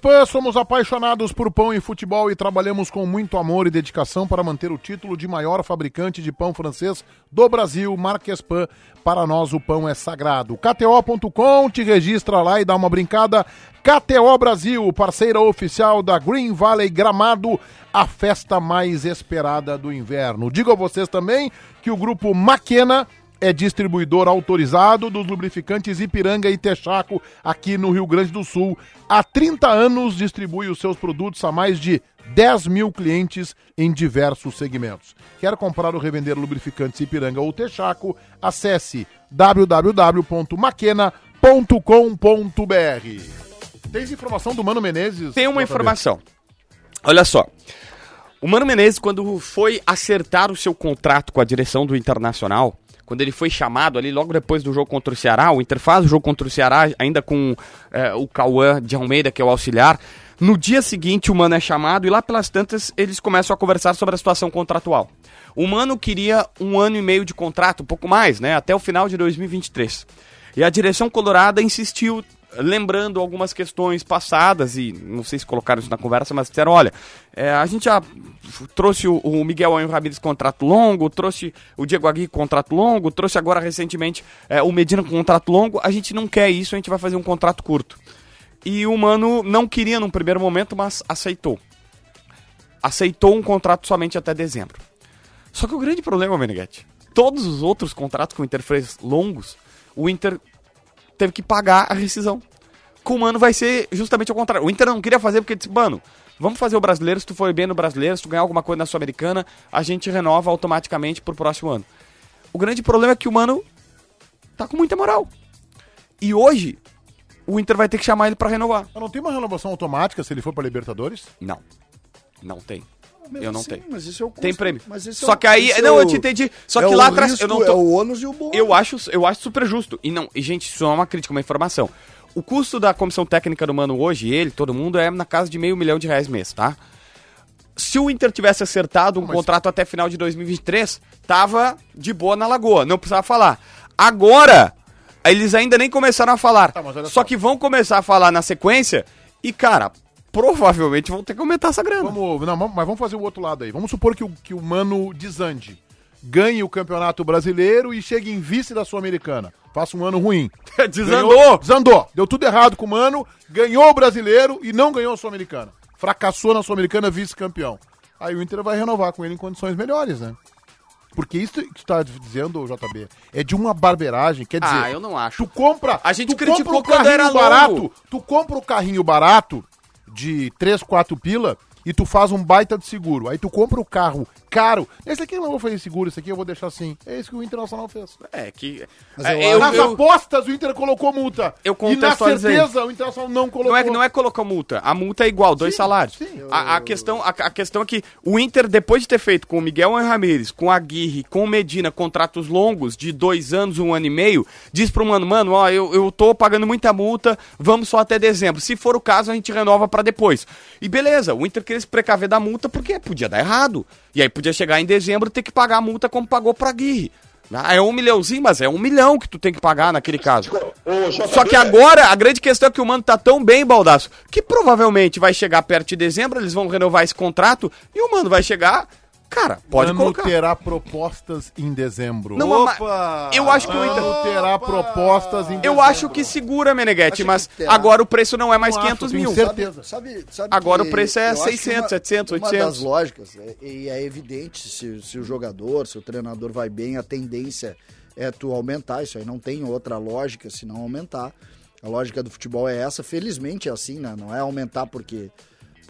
Pan, somos apaixonados por pão e futebol e trabalhamos com muito amor e dedicação para manter o título de maior fabricante de pão francês do Brasil. Marques Pan, para nós o pão é sagrado. KTO.com, te registra lá e dá uma brincada. KTO Brasil, parceira oficial da Green Valley Gramado, a festa mais esperada do inverno. Digo a vocês também que o grupo Maquena é distribuidor autorizado dos lubrificantes Ipiranga e Texaco aqui no Rio Grande do Sul. Há 30 anos distribui os seus produtos a mais de 10 mil clientes em diversos segmentos. Quer comprar ou revender lubrificantes Ipiranga ou Texaco? Acesse www.maquena.com.br. Tens informação do Mano Menezes? Tem uma informação. Olha só. O Mano Menezes, quando foi acertar o seu contrato com a direção do Internacional, quando ele foi chamado ali logo depois do jogo contra o Ceará, o Inter faz o jogo contra o Ceará, ainda com eh, o Cauã de Almeida, que é o auxiliar. No dia seguinte, o Mano é chamado e lá pelas tantas eles começam a conversar sobre a situação contratual. O Mano queria um ano e meio de contrato, um pouco mais, né? Até o final de 2023. E a direção colorada insistiu lembrando algumas questões passadas, e não sei se colocaram isso na conversa, mas disseram, olha, é, a gente já trouxe o, o Miguel Anjo Ramírez contrato longo, trouxe o Diego Agui contrato longo, trouxe agora recentemente é, o Medina com contrato longo, a gente não quer isso, a gente vai fazer um contrato curto. E o Mano não queria num primeiro momento, mas aceitou. Aceitou um contrato somente até dezembro. Só que o grande problema, Meneghetti, todos os outros contratos o Inter fez longos, o Inter teve que pagar a rescisão. Com o Mano vai ser justamente ao contrário. O Inter não queria fazer porque disse, mano, vamos fazer o brasileiro, se tu for bem no brasileiro, se tu ganhar alguma coisa na Sul-Americana, a gente renova automaticamente pro próximo ano. O grande problema é que o Mano tá com muita moral. E hoje, o Inter vai ter que chamar ele pra renovar. Mas Não tem uma renovação automática se ele for para Libertadores? Não. Não tem. Mesmo Eu não assim, tenho. Mas isso é o Tem custo. prêmio. Mas isso Só é o- que aí. Não, é eu te entendi. Só é que lá atrás. risco, Eu não É tô... o ônus e o bônus. Eu acho, eu acho super justo. E não, e gente, isso não é uma crítica, é uma informação. O custo da comissão técnica do Mano hoje, ele, todo mundo, é na casa de meio milhão de reais mês, tá? Se o Inter tivesse acertado um contrato até final de 2023, tava de boa na lagoa, não precisava falar. Agora, eles ainda nem começaram a falar. Tá, mas só só. que vão começar a falar na sequência e, cara, provavelmente vão ter que aumentar essa grana. Vamos, não, mas vamos fazer o outro lado aí. Vamos supor que o, que o Mano desande. Ganhe o Campeonato Brasileiro e chegue em vice da Sul-Americana. Faça um ano ruim. Desandou! Ganhou- desandou. Deu tudo errado com o Mano. Ganhou o Brasileiro e não ganhou a Sul-Americana. Fracassou na Sul-Americana, vice-campeão. Aí o Inter vai renovar com ele em condições melhores, né? Porque isso que tu tá dizendo, JB, é de uma barberagem. Quer dizer, Ah, eu não acho. tu compra. A gente tu criticou compra o quando carrinho barato. Tu compra o carrinho barato de 3, 4 pila e tu faz um baita de seguro. Aí tu compra o carro caro. Esse aqui eu não vou fazer seguro, esse aqui eu vou deixar assim. É isso que o Internacional fez. É que. Mas é, eu eu, Nas eu- apostas o Inter colocou multa. Eu e na certeza o Internacional não colocou. Não é, não é colocar multa. A multa é igual, dois Sim, salários. sim. A, a questão, a, a questão é que o Inter, depois de ter feito com o Miguel Ramírez, com a Aguirre, com o Medina, contratos longos de dois anos, um ano e meio, diz pro mano, mano, ó, eu, eu tô pagando muita multa, vamos só até dezembro. Se for o caso, a gente renova pra depois. E beleza, o Inter queria se precaver da multa porque podia dar errado. E aí podia chegar em dezembro e ter que pagar a multa como pagou pra Aguirre. Ah, é um milhãozinho, mas é um milhão que tu tem que pagar naquele caso. Só que agora, a grande questão é que o Mano tá tão bem, Baldaço, que provavelmente vai chegar perto de dezembro, eles vão renovar esse contrato e o Mano vai chegar. Cara, pode Mano colocar. terá propostas em dezembro. Não, Opa! eu acho que o Inter. Terá propostas em dezembro. Eu acho que segura, Meneghete, Acho mas agora o preço não é mais Não acho, 500 tenho mil. certeza. Sabe, sabe Agora que o preço é eu acho que 600, uma- 700, Uma 800. das lógicas, é- e é, evidente, se, se o jogador, se o treinador vai bem, a tendência é tu aumentar. Isso aí não tem outra lógica se não aumentar. A lógica do futebol é essa. Felizmente é assim, né? Não é aumentar porque,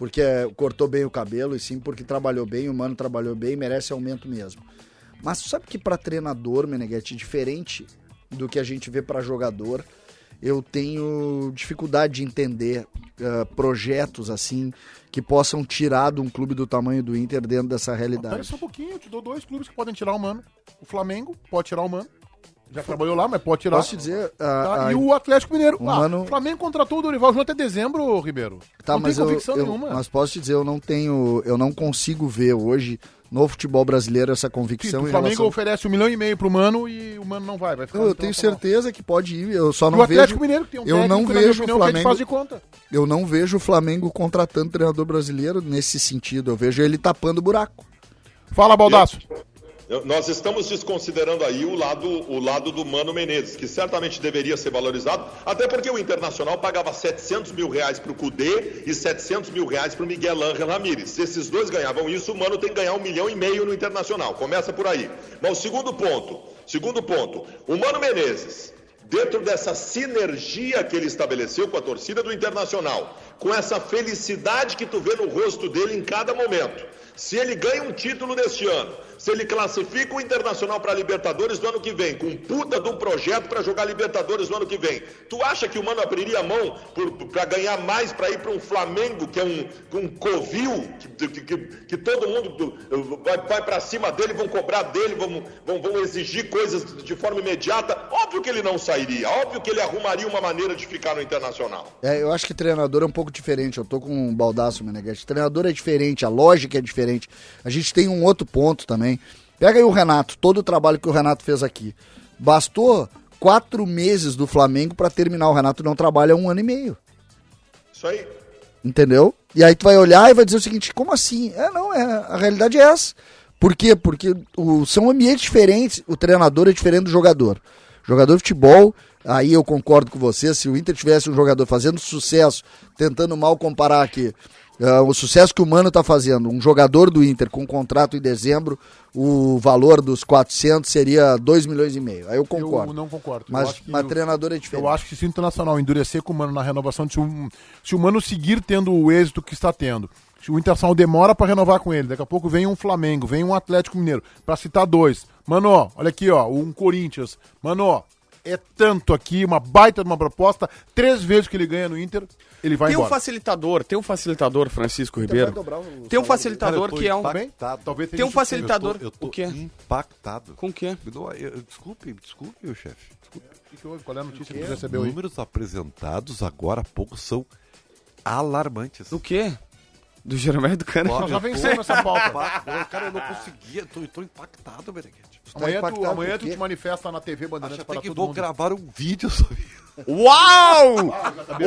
porque cortou bem o cabelo, e sim porque trabalhou bem, o mano trabalhou bem, merece aumento mesmo. Mas sabe que para treinador, Meneghetti, diferente do que a gente vê para jogador, eu tenho dificuldade de entender ah, projetos assim que possam tirar de um clube do tamanho do Inter dentro dessa Espera realidade. só um pouquinho, eu te dou dois clubes que podem tirar o Mano. O Flamengo pode tirar o Mano. Já trabalhou lá, mas pode tirar. Posso te dizer, ah, Tá? ah, E o Atlético Mineiro. o Ah, Mano- O Flamengo contratou o Dorival Júnior até dezembro, Ribeiro. tá, não mas tem eu, convicção eu- nenhuma. mas posso te dizer, eu não tenho, eu não consigo ver hoje no futebol brasileiro essa Sim, convicção o em Flamengo relação... oferece um milhão e meio pro Mano e o Mano não vai. vai no eu tenho certeza que pode ir, eu só E não o Atlético vejo, Mineiro, que tem um eu não vejo o opinião, é Flamengo- faz de conta. eu não vejo o Flamengo contratando treinador brasileiro nesse sentido, eu vejo ele tapando o buraco. Fala, Baldaço. Eu- Nós estamos desconsiderando aí o lado, o lado do Mano Menezes, que certamente deveria ser valorizado, até porque o Internacional pagava 700 mil reais para o Cudê e 700 mil reais para o Miguel Ángel Ramírez. Se esses dois ganhavam isso, o Mano tem que ganhar um milhão e meio no Internacional. Começa por aí. Mas o segundo ponto, segundo ponto, o Mano Menezes, dentro dessa sinergia que ele estabeleceu com a torcida do Internacional, com essa felicidade que tu vê no rosto dele em cada momento. Se ele ganha um título neste ano, se ele classifica o Internacional para Libertadores no ano que vem, com puta de um projeto para jogar Libertadores no ano que vem, tu acha que o Mano abriria a mão para ganhar mais para ir para um Flamengo, que é um, um covil, que, que, que- que todo mundo vai, vai para cima dele, vão cobrar dele, vão, vão, vão exigir coisas de forma imediata? Óbvio que ele não sairia, óbvio que ele arrumaria uma maneira de ficar no Internacional. É, eu acho que treinador é um pouco diferente. Eu tô com um baldaço, Meneghete. Treinador é diferente, a lógica é diferente. A gente tem um outro ponto também. Pega aí o Renato, todo o trabalho que o Renato fez aqui. Bastou quatro meses do Flamengo pra terminar. O Renato não trabalha um ano e meio. Isso aí. Entendeu? E aí tu vai olhar e vai dizer o seguinte, como assim? É, não, é, a realidade é essa. Por quê? Porque o- são ambientes diferentes, o treinador é diferente do jogador. Jogador de futebol, aí eu concordo com você, se o Inter tivesse um jogador fazendo sucesso, tentando mal comparar aqui, ah, o sucesso que o Mano tá fazendo, um jogador do Inter com contrato em dezembro, o valor dos 400 seria 2 milhões e meio. Aí eu concordo. Eu não concordo. Mas, acho que mas o- treinador é diferente. Eu acho que se o Internacional endurecer com o Mano na renovação, se o, se o Mano seguir tendo o êxito que está tendo, se o Internacional demora para renovar com ele, daqui a pouco vem um Flamengo, vem um Atlético Mineiro, para citar dois. Mano, olha aqui, ó, um Corinthians. Mano, é tanto aqui, uma baita de uma proposta, três vezes que ele ganha no Inter, ele vai Tem um embora. facilitador, tem um facilitador, Francisco Ribeiro. Tem um facilitador Cara, que é um. impactado. Talvez Tem um facilitador. Eu tô, eu tô O quê? impactado. Com o quê? Eu- Desculpe, desculpe, meu chefe. Desculpe. O que houve? Qual é a notícia que Os você recebeu aí? números apresentados agora há pouco são alarmantes. Do quê? Do Jeromel do Cana? Nós já vencemos essa pauta. Cara, eu não conseguia, tô, tô impactado, Beneguete. Amanhã, tu, amanhã tu te manifesta na TV Acho Bandeirantes até para que todo vou mundo. gravar um vídeo sobre isso. Uau!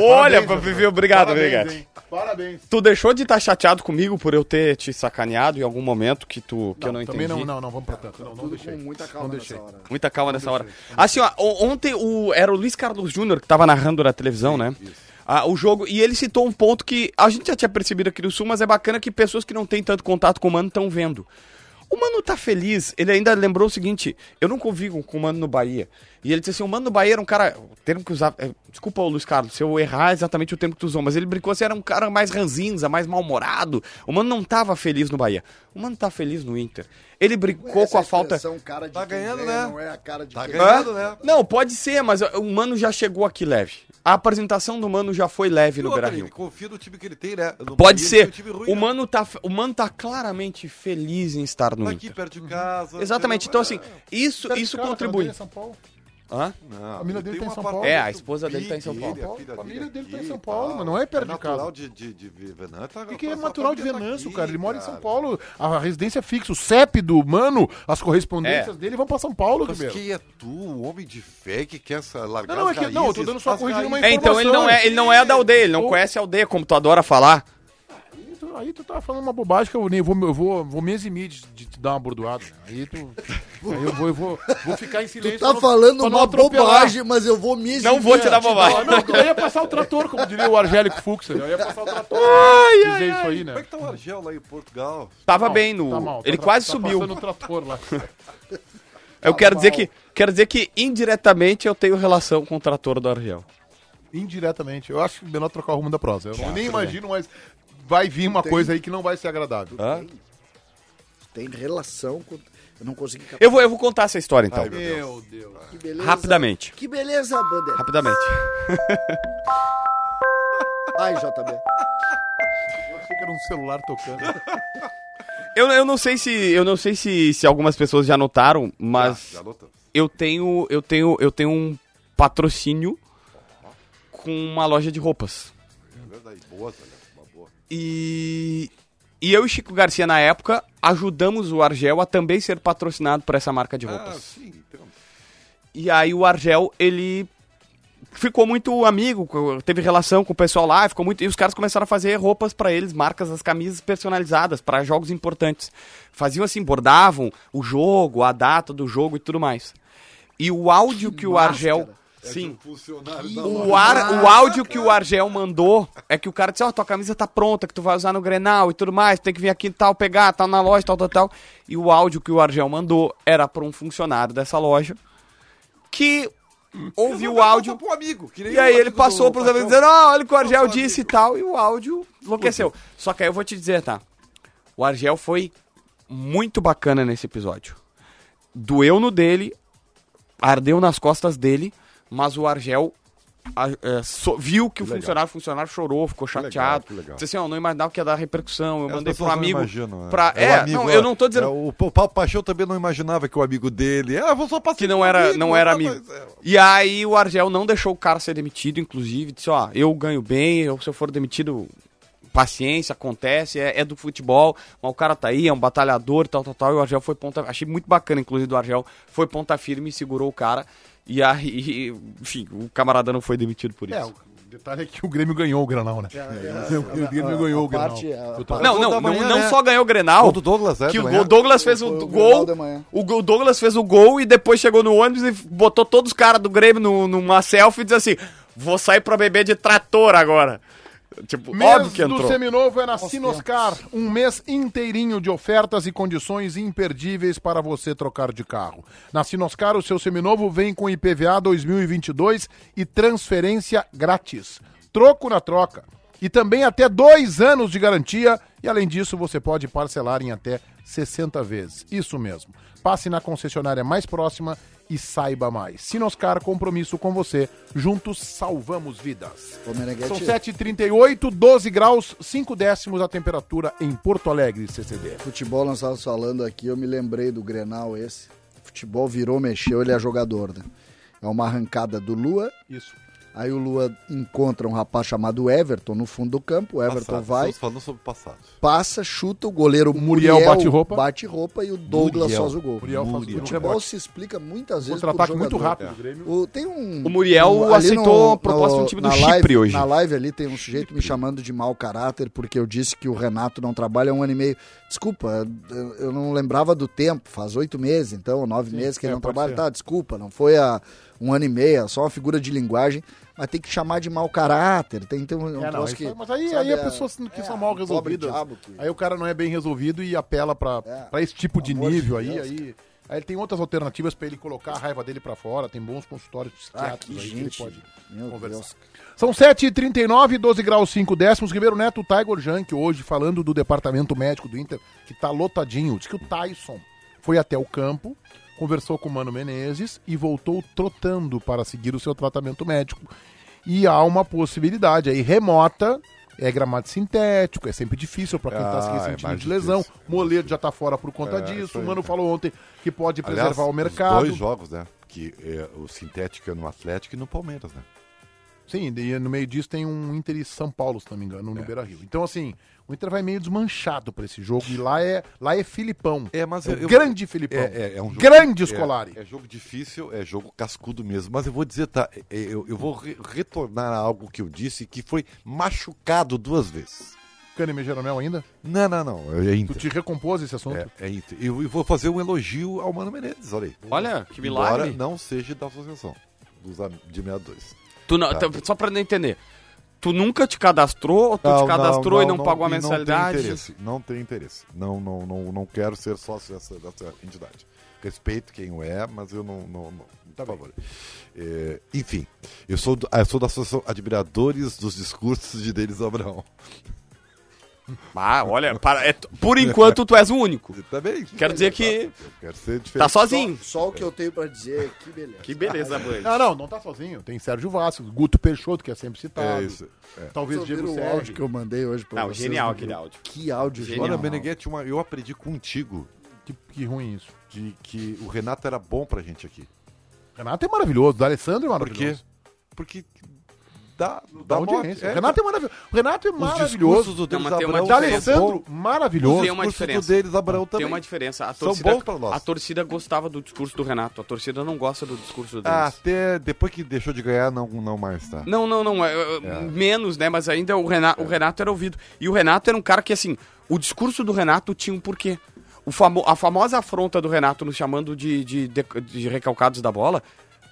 Olha, Parabéns, Vivi, obrigado, Parabéns, obrigado. hein? Parabéns. Tu deixou de estar chateado comigo por eu ter te sacaneado em algum momento que tu que eu não entendi? Também não, não, não, vamos pra tanto. Não, não Tudo deixei. com muita calma Não nessa deixei. hora. Muita calma nessa hora. Assim, ó, ontem o, era o Luiz Carlos Júnior que tava narrando na televisão, né? Ah, o jogo, e ele citou um ponto que a gente já tinha percebido aqui no Sul, mas é bacana que pessoas que não têm tanto contato com o Mano estão vendo. O Mano tá feliz, ele ainda lembrou o seguinte: eu não convivo com o Mano no Bahia. E ele disse assim: o Mano no Bahia era um cara. O termo que usava. é, desculpa, Luiz Carlos, se eu errar exatamente o termo que tu usou, mas ele brincou assim: era um cara mais ranzinza, mais mal-humorado. O Mano não tava feliz no Bahia. O Mano tá feliz no Inter. Ele brincou Essa com a falta. cara de Tá ganhando, ganha, né? Não é a cara de Tá quem ganhando, né? Não, pode ser, mas o Mano já chegou aqui leve. A apresentação do Mano já foi leve E no ele confia no time que ele tem, né? No Pode Bahia, ser. um ruim, O né? Mano, tá, o Mano tá claramente feliz em estar no Tá aqui Inter. perto de casa. Exatamente. Então, assim, isso, de isso casa, contribui. São Paulo. Hã? Não, família ele dele tá em São Paulo. É, a esposa dele tá em São Paulo. ele, A filha família dele tá em São Paulo, mas não é perto de natural casa. de, de, de Venâncio. O que, que é a natural de família tá Venâncio, cara? Ele mora em São. Paulo, a residência é fixa, o CEP do mano, as correspondências É. dele vão pra São Paulo, Mas Ribeiro. quem é tu, o homem de fé que quer essa- largar Não, não, é que- não, eu tô dando só corrigindo uma raízes? É, então ele não é, ele não é da aldeia, ele não Ou- conhece a aldeia, como tu adora falar. Aí tu, tá falando uma bobagem que eu nem vou, eu vou, vou me eximir de, de te dar uma bordoada. né? Aí tu. aí eu vou, eu vou, vou ficar em silêncio. Tu tá pra não- falando pra não uma atropelar. bobagem, mas eu vou me eximir. Não vou te dar bobagem. não, eu ia passar o trator, como diria o Argélico Fux. Eu ia passar o trator. dizer isso aí, Como é né? que tá o Argel lá em Portugal? Tava Não, bem no. tá mal, tá ele tra- quase tá subiu. passando o trator lá. Eu quero dizer que quero dizer que indiretamente eu tenho relação com o trator do Argel. Indiretamente. Eu acho melhor trocar o rumo da prosa. Eu não- nem imagino, mas vai vir uma coisa aí que não vai ser agradável. Hã? Tem relação com... Eu não consegui captar. Eu vou, eu vou contar essa história então. Ai, meu Deus. Meu Deus. Que beleza. Rapidamente. Que beleza, Bandeira. Rapidamente. Ai, JB. Eu achei que era um celular tocando. Eu, eu não sei se eu não sei se, se algumas pessoas já notaram, mas Já notamos. eu tenho eu tenho eu tenho um patrocínio com uma loja de roupas. É verdade. Boa, olha. E e eu e Chico Garcia na época ajudamos o Argel a também ser patrocinado por essa marca de Ah, roupas. sim. Então, E aí o Argel, ele ficou muito amigo, teve relação com o pessoal lá, ficou muito e os caras começaram a fazer roupas pra eles, marcas das camisas personalizadas pra jogos importantes. Faziam assim, bordavam o jogo, a data do jogo e tudo mais. E o áudio que, o máscara. Argel, sim, funcionário Que da horror. o, ar, o áudio que o Argel mandou é que o cara disse, ó, tua camisa tá pronta, que tu vai usar no Grenal e tudo mais, tem que vir aqui e tal, pegar, tal na loja, tal, tal, tal. E o áudio que o Argel mandou era pra um funcionário dessa loja que ouviu o áudio Pro amigo, e aí ele passou pros amigos dizendo, ó, olha o que o Argel disse e tal, e o áudio enlouqueceu. Só que aí eu vou te dizer, tá? O Argel foi muito bacana nesse episódio. Doeu no dele, ardeu nas costas dele, mas o Argel a- é, so- viu que o legal. funcionário, o funcionário chorou, ficou legal, chateado. que legal. Disse assim, ó, não imaginava que ia dar repercussão, eu As mandei pro não amigo. imaginam, né? pra... o É, amigo, não, é- eu não tô dizendo é, o o Paulo Paixão também não imaginava que o amigo dele. Ah, vou só passar que não era, amigo, não era tá, amigo. mas, é, E aí o Argel não deixou o cara ser demitido, inclusive, disse, ó, eu ganho bem, eu, se eu for demitido, paciência, acontece, é, é do futebol, mas o cara tá aí, é um batalhador, tal, tal, tal, e o Argel foi ponta, achei muito bacana, inclusive, do Argel, foi ponta firme, segurou o cara, e aí, enfim, o camarada não foi demitido por isso. É, o detalhe é que o Grêmio ganhou o Granal, né? o Grêmio ganhou o Granal. parte- a- Eu tô- parte- Não, Gol não, não, manhã, não né? só ganhou o Grenal, do Douglas, é, que o, o Douglas fez o, o gol, Grenal o, o Douglas fez o gol e depois chegou no ônibus e botou todos os caras do Grêmio no- numa selfie e disse assim, vou sair pra beber de trator agora. Tipo, Mês óbvio que do entrou. seminovo é na Sinoscar. Um mês inteirinho de ofertas e condições imperdíveis para você trocar de carro. Na Sinoscar, o seu seminovo vem com IPVA 2022 e transferência grátis. Troco na troca. E também até dois anos de garantia. E além disso, você pode parcelar em até 60 vezes. Isso mesmo. Passe na concessionária mais próxima e saiba mais. Sinoscar, compromisso com você. Juntos salvamos vidas. Ô, São 7h38, 12 graus, 5 décimos a temperatura em Porto Alegre, CCD. Futebol nós estávamos falando aqui, eu me lembrei do Grenal esse. Futebol virou, mexeu, ele é jogador, né? É uma arrancada do Lua, Isso. Aí o Lua encontra um rapaz chamado Everton no fundo do campo, o Everton Passado. vai, Estamos falando sobre o passado. passa, chuta, o goleiro Muriel Muriel, bate roupa. bate roupa e o Douglas Muriel. faz o gol. Muriel faz o O gol. futebol se explica muitas vezes Contra-ataque muito rápido. O, tem um, O Muriel um- aceitou a proposta de um time do na Chipre live, hoje. Na live ali tem um sujeito me chamando de mau caráter porque eu disse que o Renato não trabalha há um ano e meio. Desculpa, eu- não lembrava do tempo, faz oito meses então, nove meses que ele é, não pode trabalha. ser. Tá, desculpa, não foi há um ano e meio, é só uma figura de linguagem, mas tem que chamar de mau caráter, tem que ter um, um É, não, troço isso que... aí- mas aí, sabe, aí a é- pessoa que é, são mal resolvidas. que- Aí o cara não é bem resolvido e apela pra, É. pra esse tipo de amor de nível aí, Deus, aí. Aí ele tem outras alternativas pra ele colocar a raiva dele pra fora, tem bons consultórios psiquiátricos que aí que ele gente. pode Meu conversar. Deus. São 7h39, 12 graus 5 décimos. Ribeiro Neto, o Tiger Junk, hoje falando do departamento médico do Inter, que tá lotadinho. Diz que o Tyson foi até o campo, conversou com o Mano Menezes e voltou trotando para seguir o seu tratamento médico. E há uma possibilidade aí remota. É gramado sintético, é sempre difícil para quem tá se Ah, é ressentindo de lesão. difícil. Moledo já tá fora por conta É, disso. isso O Mano falou ontem que pode Aliás, preservar o mercado. dois jogos, né? Que é, o sintético é no Atlético e no Palmeiras, né? Sim, e no meio disso tem um Inter e São Paulo, se não me engano, no É. Beira Rio. Então, assim, o Inter vai meio desmanchado pra esse jogo. E lá é, lá é Filipão. É, mas É eu- o eu- grande Filipão. É, é, é um jogo, grande é- Scolari. É, jogo difícil, é jogo cascudo mesmo. Mas eu vou dizer, tá? é, Eu, eu vou re- retornar a algo que eu disse que foi machucado duas vezes. Kahneman Jeromel ainda? Não, não, não. É Tu Inter. te recompôs esse assunto? É, é Inter. Eu, eu vou fazer um elogio ao Mano Menezes, olha aí. Olha, que Embora milagre. não seja da associação dos de 62. Tu não, Tá. então, só pra não entender. Tu nunca te cadastrou ou tu te cadastrou e não, pagou a e Não mensalidade? tem interesse. Não tem interesse. Não, não, não, não quero ser sócio dessa, dessa entidade. Respeito quem o é, mas eu não. não, não por favor. É, enfim, eu sou, eu sou da Associação Admiradores dos Discursos de Denis Abraão. Ah, olha, para- é por enquanto tu és o único. Eu também. Quero dizer que Eu quero ser diferente. tá sozinho. Só o que eu tenho pra dizer é que beleza. Que beleza, Band. Não, não, não tá sozinho. Tem Sérgio Vasco, Guto Peixoto, que é sempre citado. É isso. É. Talvez Diego o áudio que eu mandei hoje pra Não, vocês genial no aquele áudio. Que áudio Genial. Olha, genial. Meneghetti, uma, eu aprendi contigo Que, que ruim isso. de que o Renato era bom pra gente aqui. Renato é maravilhoso, o Alessandro é Por quê? maravilhoso. Porque Da dá audiência. é, O Renato é maravilhoso. O Renato é Os maravilhoso. discursos do Denis O são Alessandro, maravilhoso. Tem uma Os discursos diferença. do Denis também. Tem uma diferença. A São torcida, bons pra nós. a torcida gostava do discurso do Renato. A torcida não gosta do discurso do Ah, Denis. até depois que deixou de ganhar, não, não mais, tá? Não, não, não. é, é, Menos, né? Mas ainda o Renato, o Renato era ouvido. E o Renato era um cara que, assim, o discurso do Renato tinha um porquê. O famo, a famosa afronta do Renato nos chamando de, de, de, de recalcados da bola,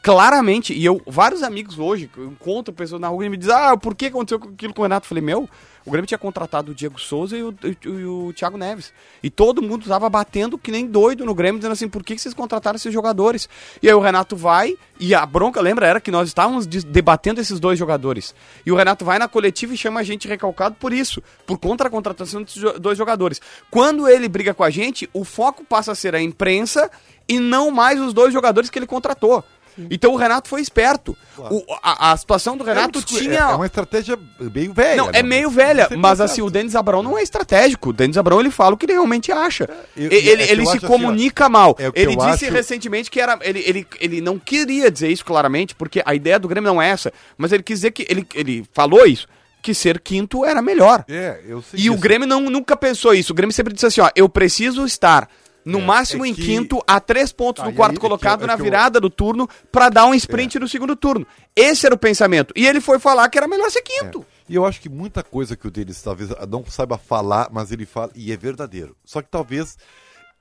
claramente, e eu, vários amigos hoje, eu encontro pessoas na rua e me dizem, ah, por que aconteceu aquilo com o Renato? Eu falei, meu, o Grêmio tinha contratado o Diego Souza e o, e, e o Thiago Neves. E todo mundo tava batendo que nem doido no Grêmio, dizendo assim, por que, que vocês contrataram esses jogadores? E aí o Renato vai, e a bronca, lembra, era que nós estávamos de- debatendo esses dois jogadores. E o Renato vai na coletiva e chama a gente recalcado por isso, por contra a contratação desses dois jogadores. Quando ele briga com a gente, o foco passa a ser a imprensa e não mais os dois jogadores que ele contratou. Então o Renato foi esperto. O- a, a situação do Renato é, um discu- tinha. É, é uma estratégia meio velha. Não, né? é meio velha, mas assim, certo. o Denis Abrão não é estratégico. O Denis Abrão ele fala o que ele realmente acha. eu- ele é que ele eu se assim, comunica mal. é o que ele eu disse acho- recentemente que era. Ele, ele, ele não queria dizer isso claramente, porque a ideia do Grêmio não é essa. Mas ele quis dizer que. Ele, ele falou isso, que ser quinto era melhor. É, eu sei E o disso. Grêmio não, nunca pensou isso. O Grêmio sempre disse assim: ó, eu preciso estar no máximo é em que- quinto, a três pontos Ah, do quarto aí é que colocado é na que eu- virada do turno pra dar um sprint no segundo turno. Esse era o pensamento. E ele foi falar que era melhor ser quinto. E eu acho que muita coisa que o deles talvez não saiba falar, mas ele fala e é verdadeiro. Só que talvez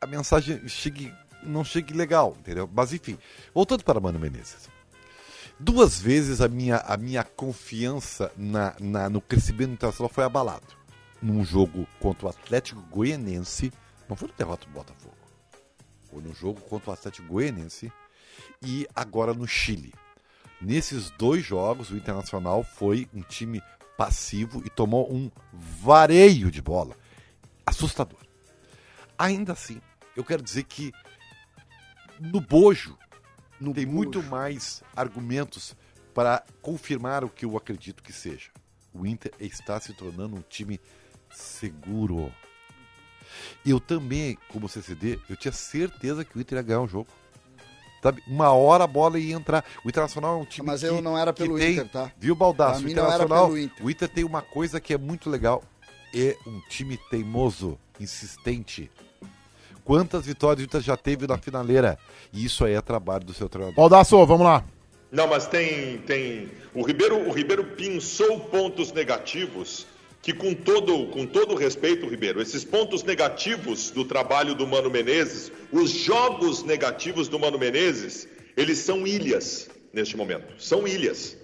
a mensagem chegue, não chegue legal, entendeu? Mas enfim, voltando para Mano Menezes. Duas vezes a minha, a minha confiança na, na- no crescimento internacional foi abalado. Num jogo contra o Atlético Goianense, não foi no derrota do Botafogo. Foi no jogo contra o Atlético Goianense e agora no Chile. Nesses dois jogos, o Internacional foi um time passivo e tomou um vareio de bola. Assustador. Ainda assim, eu quero dizer que no bojo tem muito mais argumentos para confirmar o que eu acredito que seja. O Inter está se tornando um time seguro. Eu também, como CCD, eu tinha certeza que o Inter ia ganhar o jogo. Sabe? Uma hora a bola ia entrar. O Internacional é um time Mas que, eu não era pelo tem, Inter, tá? Viu, Baldaço? O mim não era Internacional, pelo Inter. o Inter tem uma coisa que é muito legal. É um time teimoso, insistente. Quantas vitórias o Inter já teve na finaleira? E isso aí é trabalho do seu treinador. Baldasso, vamos lá. Não, mas tem, tem. O Ribeiro, o Ribeiro pinçou pontos negativos que, com todo, com todo respeito, Ribeiro, esses pontos negativos do trabalho do Mano Menezes, os jogos negativos do Mano Menezes, eles são ilhas neste momento. São ilhas.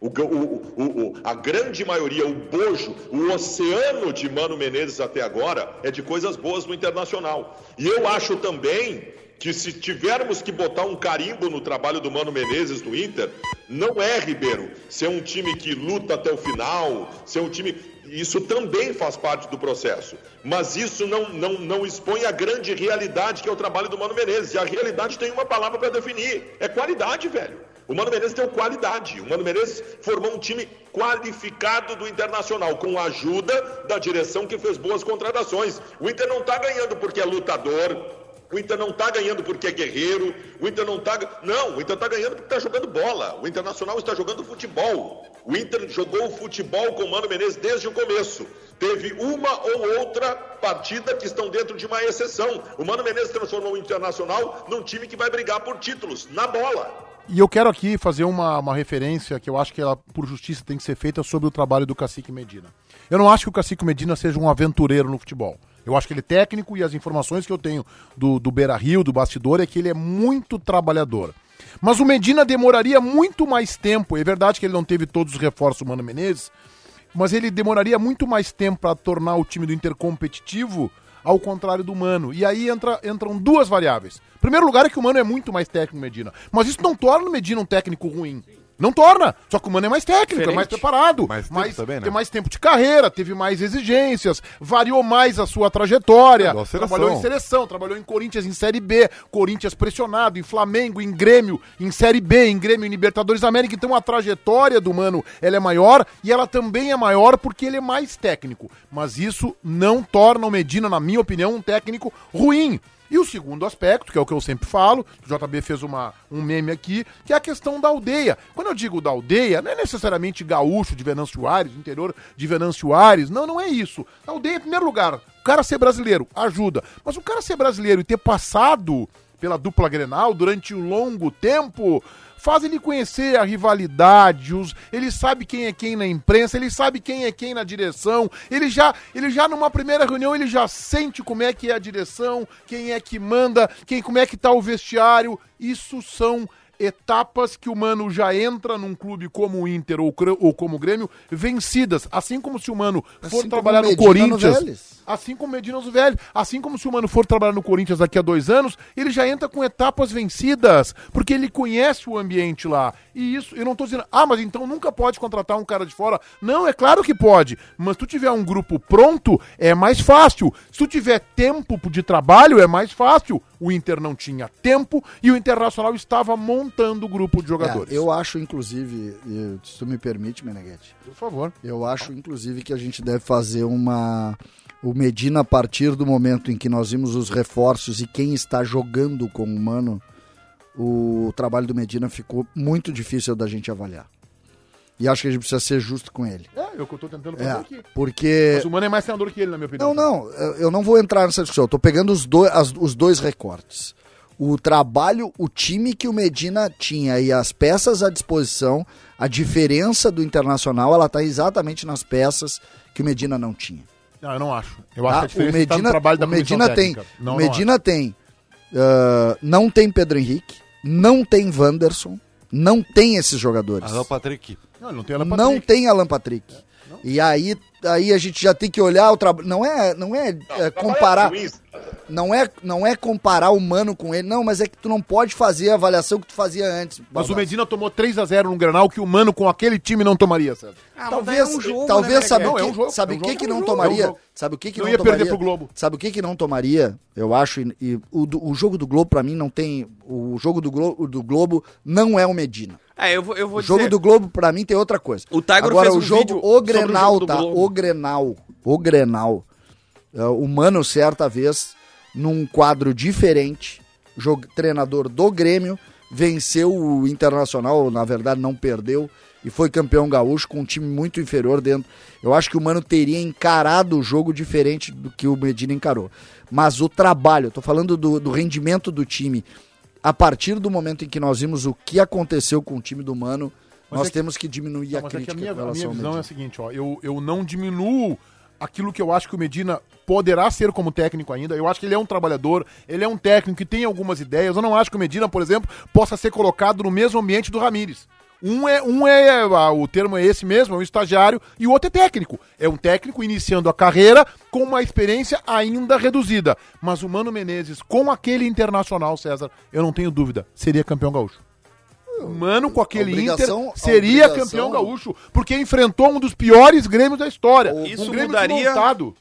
O, o- o- a grande maioria, o bojo, o oceano de Mano Menezes até agora é de coisas boas no internacional. E eu acho também que se tivermos que botar um carimbo no trabalho do Mano Menezes do Inter, não é, Ribeiro, ser um time que luta até o final, ser um time. Isso também faz parte do processo. Mas isso não, não, não expõe a grande realidade que é o trabalho do Mano Menezes. E a realidade tem uma palavra para definir: é qualidade, velho. O Mano Menezes tem qualidade. O Mano Menezes formou um time qualificado do Internacional, com a ajuda da direção que fez boas contratações. O Inter não está ganhando porque é lutador, o Inter não está ganhando porque é guerreiro. O Inter não está. Não, o Inter está ganhando porque está jogando bola. O Internacional está jogando futebol. O Inter jogou futebol com o Mano Menezes desde o começo. Teve uma ou outra partida que estão dentro de uma exceção. O Mano Menezes transformou o Internacional num time que vai brigar por títulos, na bola. E eu quero aqui fazer uma, uma referência que eu acho que ela, por justiça, tem que ser feita sobre o trabalho do Cacique Medina. Eu não acho que o Cacique Medina seja um aventureiro no futebol. Eu acho que ele é técnico e as informações que eu tenho do, do Beira Rio, do bastidor, é que ele é muito trabalhador. Mas o Medina demoraria muito mais tempo. É verdade que ele não teve todos os reforços do Mano Menezes, mas ele demoraria muito mais tempo para tornar o time do Inter competitivo, ao contrário do Mano. E aí entra, entram duas variáveis. Primeiro lugar é que o Mano é muito mais técnico que o Medina. Mas isso não torna o Medina um técnico ruim. Não torna. Só que o Mano é mais técnico, Diferente. é mais preparado. Mais mais, também, né? Tem mais tempo de carreira, teve mais exigências, variou mais a sua trajetória. Seleção. Trabalhou em seleção, trabalhou em Corinthians em Série B, Corinthians pressionado, em Flamengo, em Grêmio, em Série B, em Grêmio, em Libertadores da América. Então a trajetória do Mano, ela é maior e ela também é maior porque ele é mais técnico. Mas isso não torna o Medina, na minha opinião, um técnico ruim. E o segundo aspecto, que é o que eu sempre falo, o JB fez uma, um meme aqui, que é a questão da aldeia. Quando eu digo da aldeia, não é necessariamente gaúcho de Venâncio Aires, interior de Venâncio Aires, não, não é isso. A aldeia, em primeiro lugar, o cara ser brasileiro ajuda, mas o cara ser brasileiro e ter passado pela dupla Grenal durante um longo tempo, faz ele conhecer a rivalidade, os, ele sabe quem é quem na imprensa, ele sabe quem é quem na direção, ele já, ele já numa primeira reunião ele já sente como é que é a direção, quem é que manda, quem como é que tá o vestiário. Isso são etapas que o Mano já entra num clube como o Inter ou, ou como o Grêmio vencidas, assim como se o Mano for Assim como trabalhar no Corinthians, assim como Medina no Velho, assim como se o Mano for trabalhar no Corinthians daqui a dois anos, ele já entra com etapas vencidas, porque ele conhece o ambiente lá. E isso, eu não tô dizendo, ah, mas então nunca pode contratar um cara de fora. Não, é claro que pode, mas se tu tiver um grupo pronto, é mais fácil. Se tu tiver tempo de trabalho, é mais fácil. O Inter não tinha tempo e o Internacional estava montando o grupo de jogadores. É, eu acho, inclusive, se tu me permite, Meneghete, Por favor. eu acho, inclusive, que a gente deve fazer uma. O Medina, a partir do momento em que nós vimos os reforços e quem está jogando com o Mano, o trabalho do Medina ficou muito difícil da gente avaliar. E acho que a gente precisa ser justo com ele. É, eu tô tentando fazer É, aqui. porque. Mas o Mano é mais treinador que ele, na minha opinião. Não, não, eu não vou entrar nessa discussão. Eu tô pegando os dois, as- os dois recortes. O trabalho, o time que o Medina tinha e as peças à disposição, a diferença do Internacional, ela tá exatamente nas peças que o Medina não tinha. Não, eu não acho. Eu acho Tá? que a diferença tá no trabalho da o Medina tem. Não, o não Medina tem, ah, não tem Pedro Henrique, não tem Wanderson, não tem esses jogadores. Alan Patrick. Não, ele não tem Alan Não Patrick. tem Alan Patrick. E aí, aí a gente já tem que olhar o trabalho. Não é, não é, é, comparar. Não é, não é comparar o Mano com ele, não, mas é que tu não pode fazer a avaliação que tu fazia antes. Mas o. Medina tomou 3x0 no Granal que o Mano com aquele time não tomaria, César. Ah, talvez, é um jogo, talvez né, sabe o Não, que, é um jogo, sabe é o um que que é não jogo, tomaria? é um. Sabe o que que Não não, ia tomaria? perder pro Globo. Sabe o que que não tomaria? Eu acho e, e o, o jogo do Globo pra mim não tem, o jogo do Globo, do Globo não é o Medina. É, eu vou, eu vou O jogo dizer... do Globo pra mim tem outra coisa. O Tiger Agora fez o um jogo, vídeo o sobre o Grenal, jogo do tá? O Grenal, o Grenal. É, o Mano certa vez num quadro diferente, jog- treinador do Grêmio, venceu o Internacional, na verdade não perdeu e foi campeão gaúcho com um time muito inferior dentro. Eu acho que o Mano teria encarado o jogo diferente do que o Medina encarou. Mas o trabalho, eu tô falando do, do rendimento do time, a partir do momento em que nós vimos o que aconteceu com o time do Mano, Mas nós é que- temos que diminuir Não, a é crítica a minha, com a minha visão é a seguinte, ó. Eu, eu não diminuo aquilo que eu acho que o Medina poderá ser como técnico ainda. Eu acho que ele é um trabalhador, ele é um técnico que tem algumas ideias. Eu não acho que o Medina, por exemplo, possa ser colocado no mesmo ambiente do Ramires. Um é, um é, o termo é esse mesmo, é um estagiário, e o outro é técnico. É um técnico iniciando a carreira com uma experiência ainda reduzida. Mas o Mano Menezes, com aquele internacional, César, eu não tenho dúvida, seria campeão gaúcho. Mano com aquele Inter seria a campeão gaúcho, porque enfrentou um dos piores Grêmios da história. Isso um Grêmio mudaria,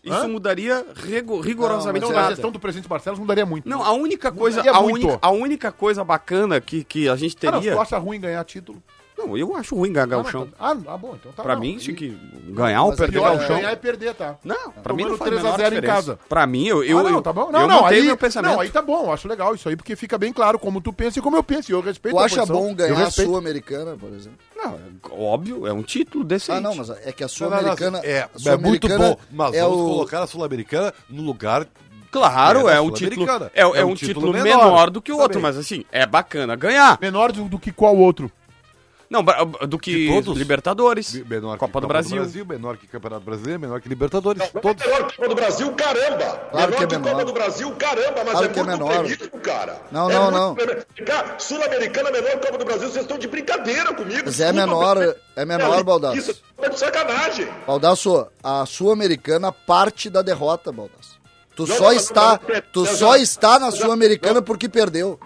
isso Hã? mudaria rigo- rigorosamente Não, mas nada. gestão do presidente Barcelos mudaria muito. Não, a única coisa, a única, a única coisa bacana que, que a gente Ah, não, teria. acha ruim ganhar título? Não, eu acho ruim ganhar Ah, não, gauchão. tá- Ah, ah, bom, então tá Pra não. mim, E- tinha que ganhar ou Mas perder Pior, gauchão. ganhar e perder, tá? Não, pra mim não faz a 3 a menor 0 em diferença. casa. Pra mim, eu, eu, ah, não, eu, tá bom. eu Não, não, mantenho aí, meu pensamento. não, aí tá bom, eu acho legal isso aí, porque fica bem claro como tu pensa e como eu penso. E eu respeito Tu a acha posição. bom Eu ganhar a. Sul-Americana, por exemplo? Não, é óbvio, é um título decente. Ah, não, mas é que a Não, não, não, Sul-Americana. é, a é muito bom, mas é vamos o- colocar a Sul-Americana no lugar Claro, É, é, um título, Sul-Americana. é, é um título, menor, do que o Tá outro, bem. mas assim, é bacana ganhar. Menor do, do que qual outro? Não, do que todos? Libertadores, menor que Copa do Brasil. menor que Campeonato Brasileiro, menor que Libertadores. Não, todos. menor que Copa do Brasil, caramba! Claro menor que é que menor. Copa do Brasil, caramba, mas Claro é que é muito menor. plenismo, cara. Não, É não, muito não. Sul-Americana menor que Copa do Brasil, vocês estão de brincadeira comigo. Mas é desculpa, menor, é menor, Baldasso. Isso é de sacanagem. Baldasso, a Sul-Americana parte da derrota, Baldasso. Tu Não, só não, está, não, tu não, só não. está na Sul-Americana porque perdeu.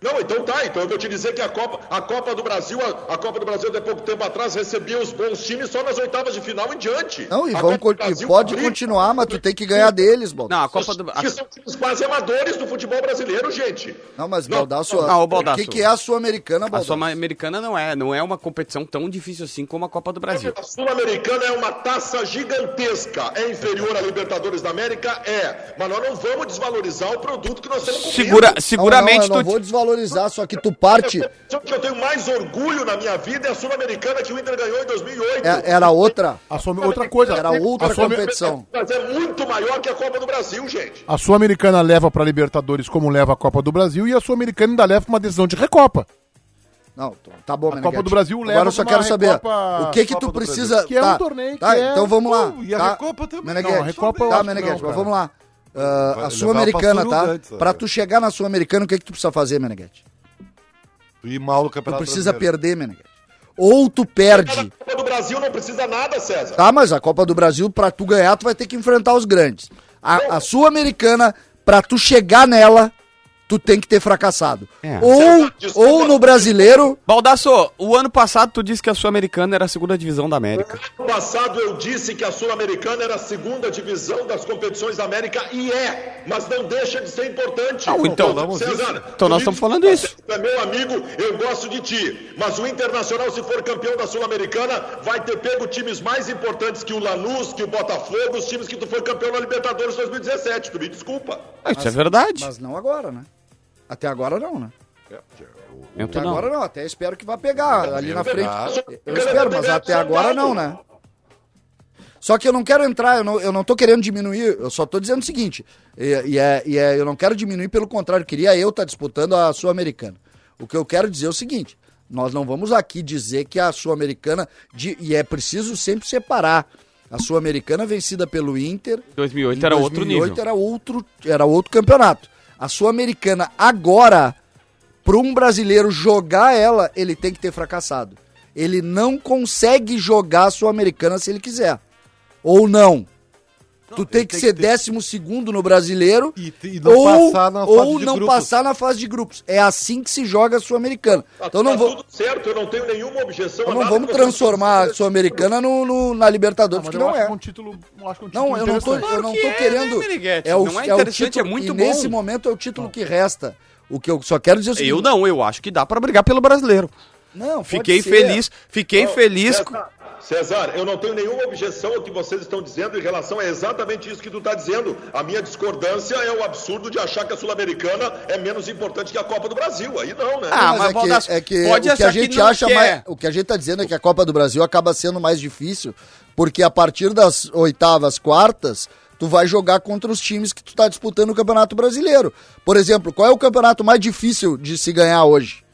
Não, então tá. Então eu vou te dizer que a Copa, a Copa do Brasil, a, a Copa do Brasil até pouco tempo atrás recebia os bons times só nas oitavas de final em diante. Não, e, A e Brasil pode continuar, mas tu tem que ganhar deles, Baldasso. Não, a Copa do... a- Que são times quase amadores do futebol brasileiro, gente. Não, mas Não, Baldasso, não, o Baldasso. que, que é a Sul-Americana, A Baldasso? Sul-Americana não é, não é uma competição tão difícil assim como a Copa do Brasil. A Sul-Americana é uma taça gigantesca. É inferior à Libertadores da América? É. Mas nós não vamos desvalorizar o produto que nós estamos comendo. Segura, Não, seguramente não, eu não tu vou desvalorizar, só que tu parte... Só que eu tenho mais orgulho na minha vida é a Sul-Americana que o Inter ganhou em 2008. é- era outra. A Sul- outra coisa. Era outra a Sul- competição. Mas é muito maior que a Copa do Brasil, gente. A Sul-Americana leva pra Libertadores como leva a Copa do Brasil e a Sul-Americana ainda leva pra uma decisão de Recopa. Não, tá bom, A Meneghete. Copa do Brasil leva Agora eu só quero saber, Recopa- o que que tu precisa... Que é um tá, torneio tá, que é- então vamos lá. E a tá? Recopa também. Meneghete, Não, a Recopa tá, Meneghete, mas vamos lá. Vai a Sul-Americana, tá? Sul-Antes, Pra tu chegar na Sul-Americana, o que que tu precisa fazer, Meneghete? E mal no Tu Campeonato precisa Brasileiro. perder, Meneghete. Ou tu A perde. Copa do Brasil não precisa nada, César. Tá, mas a Copa do Brasil, pra tu ganhar, tu vai ter que enfrentar os grandes. A, a Sul-Americana, pra tu chegar nela, tu tem que ter fracassado. É. Ou, Desculpa. ou no brasileiro, Baldasso, o ano passado tu disse que a Sul-Americana era a segunda divisão da América. No passado eu disse que a Sul-Americana era a segunda divisão das competições da América e é, mas não deixa de ser importante. Não, então- César, então nós estamos falando isso. É meu amigo, eu gosto de ti, mas o Internacional, se for campeão da Sul-Americana, vai ter pego times mais importantes que o Lanús, que o Botafogo, os times que tu foi campeão na Libertadores 2017. Tu me desculpa. Ah, Isso é verdade. mas não agora, né? Até agora não, né? Tô Até não. agora não, até espero que vá pegar ali na frente. Eu espero, mas até agora não, né? Só que eu não quero entrar, eu não, eu não tô querendo diminuir, eu só tô dizendo o seguinte, e, e é, e é- eu não quero diminuir, pelo contrário, queria eu estar disputando a Sul-Americana. O que eu quero dizer é o seguinte, nós não vamos aqui dizer que a Sul-Americana, e é preciso sempre separar, a Sul-Americana vencida pelo Inter... 2008 em era outro nível. Era outro, era outro campeonato. A Sul-Americana agora, para um brasileiro jogar ela, ele tem que ter fracassado. Ele não consegue jogar a Sul-Americana se ele quiser. Ou não. Tu tem que ser que ter- décimo segundo no brasileiro E e não ou, passar na ou fase de não grupos. passar na fase de grupos. É assim que se joga a Sul-Americana. Então não tá vou, tudo certo, eu não tenho nenhuma objeção. então não nada vamos que transformar a Sul-Americana no, no- na Libertadores, que eu não acho é. que é um título, que é um título Não, eu não tô, eu não que tô é, né, querendo. Meneghetti? o, Não é o interessante, é muito e bom. nesse momento é o título que resta. O que eu só quero dizer é o seguinte. Eu não, eu acho que dá pra brigar pelo brasileiro. Não, pode Fiquei ser. feliz, fiquei feliz. com- César, eu não tenho nenhuma objeção ao que vocês estão dizendo em relação a exatamente isso que tu está dizendo. A minha discordância é o absurdo de achar que a Sul-Americana é menos importante que a Copa do Brasil. Aí não, né? Ah, Mas, mas é, que, é que pode o que a gente acha quer. mais. O que a gente tá dizendo é que a Copa do Brasil acaba sendo mais difícil, porque a partir das oitavas, quartas, tu vai jogar contra os times que tu tá disputando o Campeonato Brasileiro. Por exemplo, qual é o campeonato mais difícil de se ganhar hoje?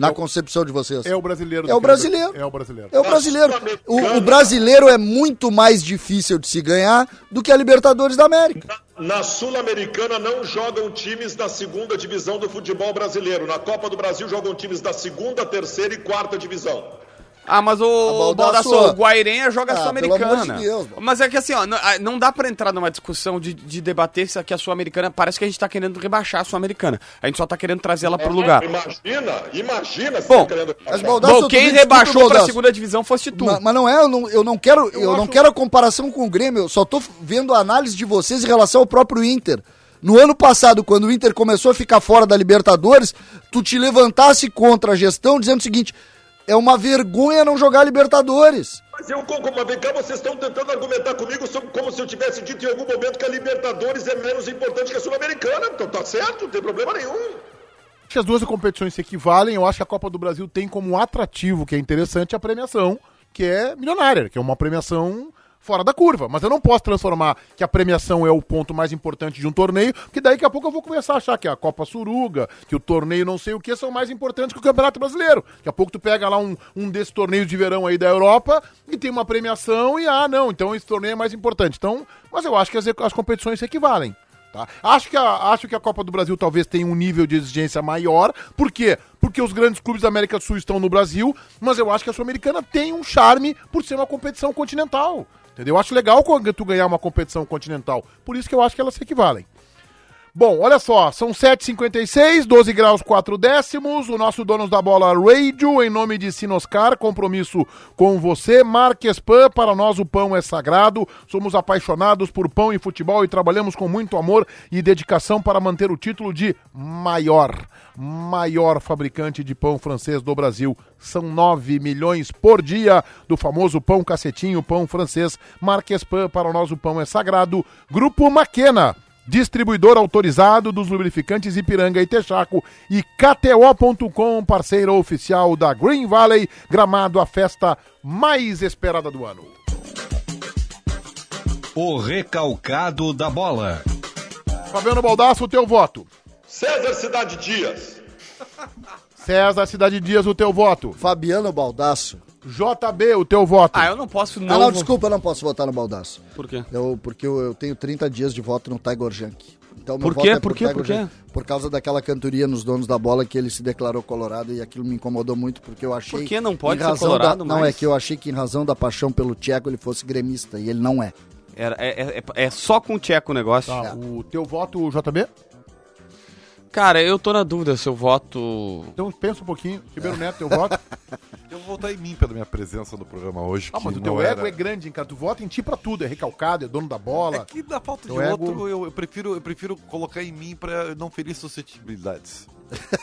Na concepção de vocês? É o brasileiro. É o brasileiro. É o brasileiro. É o brasileiro. O, o brasileiro é muito mais difícil de se ganhar do que a Libertadores da América. Na Sul-Americana não jogam times da segunda divisão do futebol brasileiro. Na Copa do Brasil jogam times da segunda, terceira e quarta divisão. Ah, mas o, o Baldasso- Baldasso, o Guairenha joga Ah, Sul-Americana. de Deus, mas é que assim, ó, não, ah, não dá pra entrar numa discussão de, de debater se aqui a Sul-Americana. Parece que a gente tá querendo rebaixar a Sul-Americana. A gente só tá querendo trazer ela pro lugar. Imagina, imagina se Bom, tá querendo. Mas Bom, quem rebaixou pra segunda divisão fosse tu. Ma- Mas, não é, eu não, eu não quero, eu, não acho- quero a comparação com o Grêmio, eu só tô vendo a análise de vocês em relação ao próprio Inter. No ano passado, quando o Inter começou a ficar fora da Libertadores, tu te levantasse contra a gestão dizendo o seguinte: é uma vergonha não jogar Libertadores. Mas eu, como mas vem cá, vocês estão tentando argumentar comigo sobre, como se eu tivesse dito em algum momento que a Libertadores é menos importante que a Sul-Americana. Então tá certo, não tem problema nenhum. Acho que as duas competições se equivalem. Eu acho que a Copa do Brasil tem como atrativo, que é interessante, a premiação, que é milionária, que é uma premiação fora da curva. Mas eu não posso transformar que a premiação é o ponto mais importante de um torneio, porque daí daqui a pouco eu vou começar a achar que a Copa Suruga, que o torneio não sei o que, são mais importantes que o Campeonato Brasileiro. Daqui a pouco tu pega lá um, um desses torneios de verão aí da Europa e tem uma premiação e, ah, não, então esse torneio é mais importante. Então, mas eu acho que as, as competições se equivalem. Tá? Acho, que a, acho que a Copa do Brasil talvez tenha um nível de exigência maior. Por quê? Porque os grandes clubes da América do Sul estão no Brasil, mas eu acho que a Sul-Americana tem um charme por ser uma competição continental. Entendeu? Eu acho legal quando tu ganhar uma competição continental. Por isso que eu acho que elas se equivalem. Bom, olha só, são 7h56, 12 graus 4 décimos. O nosso Donos da Bola Radio, em nome de Sinoscar, compromisso com você. Marques Pan, para nós o pão é sagrado. Somos apaixonados por pão e futebol e trabalhamos com muito amor e dedicação para manter o título de maior, maior fabricante de pão francês do Brasil. São 9 milhões por dia do famoso pão cacetinho, pão francês. Marques Pan, para nós o pão é sagrado. Grupo Maquena. Distribuidor autorizado dos lubrificantes Ipiranga e Texaco e KTO.com, parceiro oficial da Green Valley, gramado a festa mais esperada do ano. O recalcado da bola. Fabiano Baldasso, o teu voto. César Cidade Dias. César Cidade Dias, o teu voto. Fabiano Baldasso. JB, o teu voto. Ah, eu não posso não. Ah, não, desculpa, eu não posso votar no Baldasso. Por quê? Eu, porque eu, eu tenho 30 dias de voto no Tiger Junk. Então, meu Por voto quê? é Por quê? Tiger Por quê? Por causa daquela cantoria nos donos da bola que ele se declarou colorado e aquilo me incomodou muito porque eu achei. Por que não pode em ser razão colorado da, Não, mais? é que eu achei que em razão da paixão pelo Tcheco ele fosse gremista e ele não é. Era- é, é- é só com o Tcheco o negócio. Tá, o teu voto, JB? Cara, eu tô na dúvida se eu voto. Então pensa um pouquinho. Ribeiro Neto, teu voto. Eu vou votar em mim pela minha presença no programa hoje. Ah, mas o teu era- ego é grande, hein, cara. Tu vota em ti pra tudo. É recalcado, é dono da bola. É que na falta de Teu ego- outro, eu, eu prefiro, eu prefiro colocar em mim pra não ferir suscetibilidades.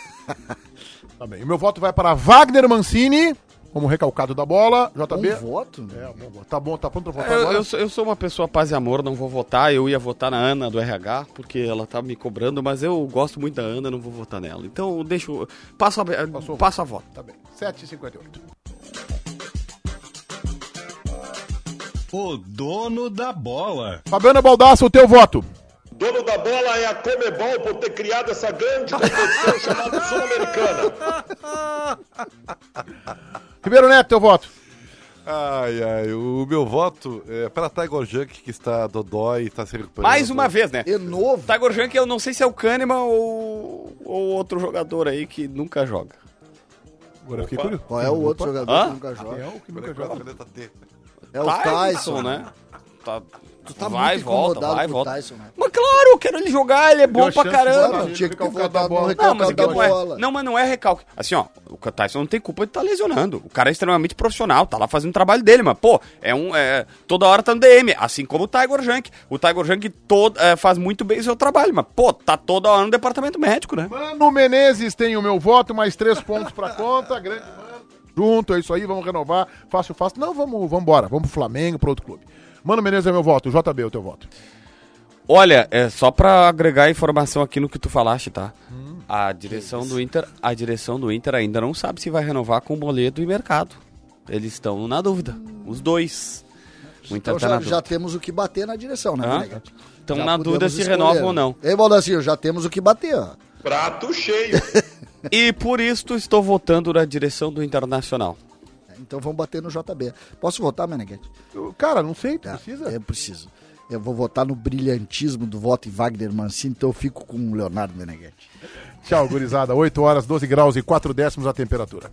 Tá bem. O meu voto vai para Wagner Mancini, como recalcado da bola. JB. Um voto? É, bom, bom. tá bom, tá pronto pra votar Eu, agora? eu sou, eu sou uma pessoa paz e amor, não vou votar. Eu ia votar na Ana do RH, porque ela tá me cobrando, mas eu gosto muito da Ana, não vou votar nela. Então, deixo. Passo a, Passou. passo a voto. Tá bem. 7h58. O dono da bola. Fabiano Baldasso, o teu voto. Dono da bola é a Comebol por ter criado essa grande competição chamada Sul-Americana. Ribeiro Neto, teu voto. Ai, ai, o meu voto é para Tiger Junk, que está dodói e está se recuperando. Mais uma vez, né? De novo? Tiger Junk, eu não sei se é o Kahneman ou, ou outro jogador aí que nunca joga. Agora eu fiquei curioso. Qual é o outro jogador Hã? que nunca joga? É o que nunca joga. É o Tyson, né? Tá, Tu tá vai, muito volta, vai, volta. Tyson, né? Mas claro, eu quero ele jogar, ele é bom a pra caramba. Não, tinha que ter Recalcado da votado bola. no Não, mas não é, bola. não, mas não é recalque. Assim, ó, o Tyson não tem culpa de estar lesionando. O cara é extremamente profissional, tá lá fazendo o trabalho dele, mas, pô, é um. É, toda hora tá no DM, assim como o Tiger Junk. O Tiger Junk todo, é, faz muito bem o seu trabalho, mas, pô, tá toda hora no departamento médico, né? Mano Menezes tem o meu voto, mais três pontos pra conta. Grande mano. Junto, é isso aí, vamos renovar. Fácil, fácil. Não, vamos, vamos embora. Vamos pro Flamengo, pro outro clube. Mano Menezes é meu voto. JB, o teu voto. Olha, é só pra agregar informação aqui no que tu falaste, tá? A direção do Inter, a direção do Inter ainda não sabe se vai renovar com Moledo e Mercado. Eles estão na dúvida, os dois. O Inter Então tá já, já temos o que bater na direção, né, Já na dúvida se escolher. renovam ou não. Ei, Baldacinho, já temos o que bater, ó. Prato cheio. E por isso estou votando na direção do Internacional. Então vamos bater no JB. Posso votar, Meneghete? Cara, não sei, tu Tá, precisa? Eu preciso. Eu vou votar no brilhantismo do voto em Wagner Mancini, então eu fico com o Leonardo Meneghete. Tchau, gurizada. 8 horas, 12 graus e 4 décimos a temperatura.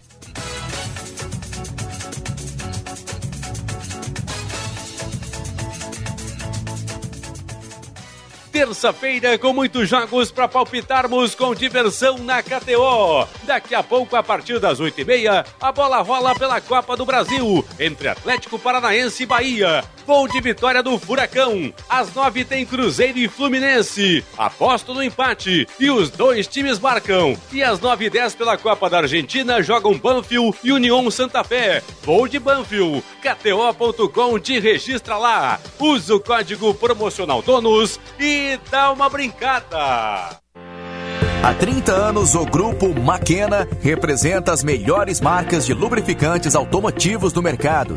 Terça-feira com muitos jogos para palpitarmos com diversão na KTO. Daqui a pouco, a partir das 8h30, a bola rola pela Copa do Brasil entre Atlético Paranaense e Bahia. Gol de vitória do Furacão. Às 9 tem Cruzeiro e Fluminense. Aposto no empate e os dois times marcam. E às 9 e 10 pela Copa da Argentina jogam Banfield e União Santa Fé. Gol de Banfield. KTO.com te registra lá. Usa o código promocional DONOS e dá uma brincada. Há 30 anos, o grupo Maquena representa as melhores marcas de lubrificantes automotivos do mercado,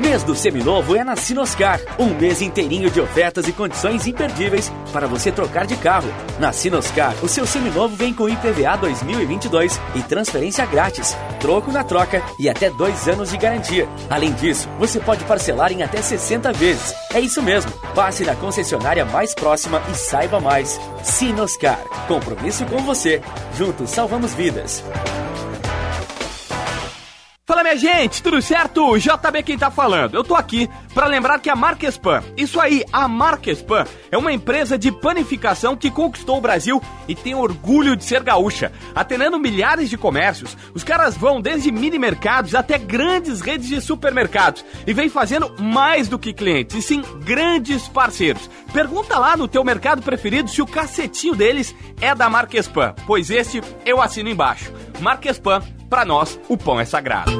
Mês do Seminovo é na Sinoscar. Um mês inteirinho de ofertas e condições imperdíveis para você trocar de carro. Na Sinoscar, o seu seminovo vem com IPVA 2022 e transferência grátis, troco na troca e até dois anos de garantia. Além disso, você pode parcelar em até 60 vezes. É isso mesmo. Passe na concessionária mais próxima e saiba mais. Sinoscar. Compromisso com você. Juntos salvamos vidas. Fala minha gente, tudo certo? JB quem tá falando. Eu tô aqui para lembrar que a Marquespan, isso aí, a Marquespan é uma empresa de panificação que conquistou o Brasil e tem orgulho de ser gaúcha. Atendendo milhares de comércios, os caras vão desde mini mercados até grandes redes de supermercados e vem fazendo mais do que clientes, e sim grandes parceiros. Pergunta lá no teu mercado preferido se o cacetinho deles é da Marquespan, pois este eu assino embaixo. Marquespan para nós, o pão é sagrado.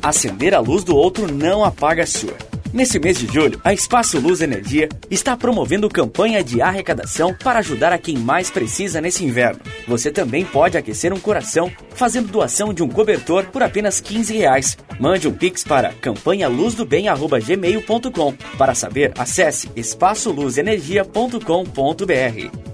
Acender a luz do outro não apaga a sua. Nesse mês de julho, a Espaço Luz Energia está promovendo campanha de arrecadação para ajudar a quem mais precisa nesse inverno. Você também pode aquecer um coração fazendo doação de um cobertor por apenas 15 reais. Mande um pix para campanhaluzdobem.gmail.com. Para saber, acesse espaçoluzenergia.com.br.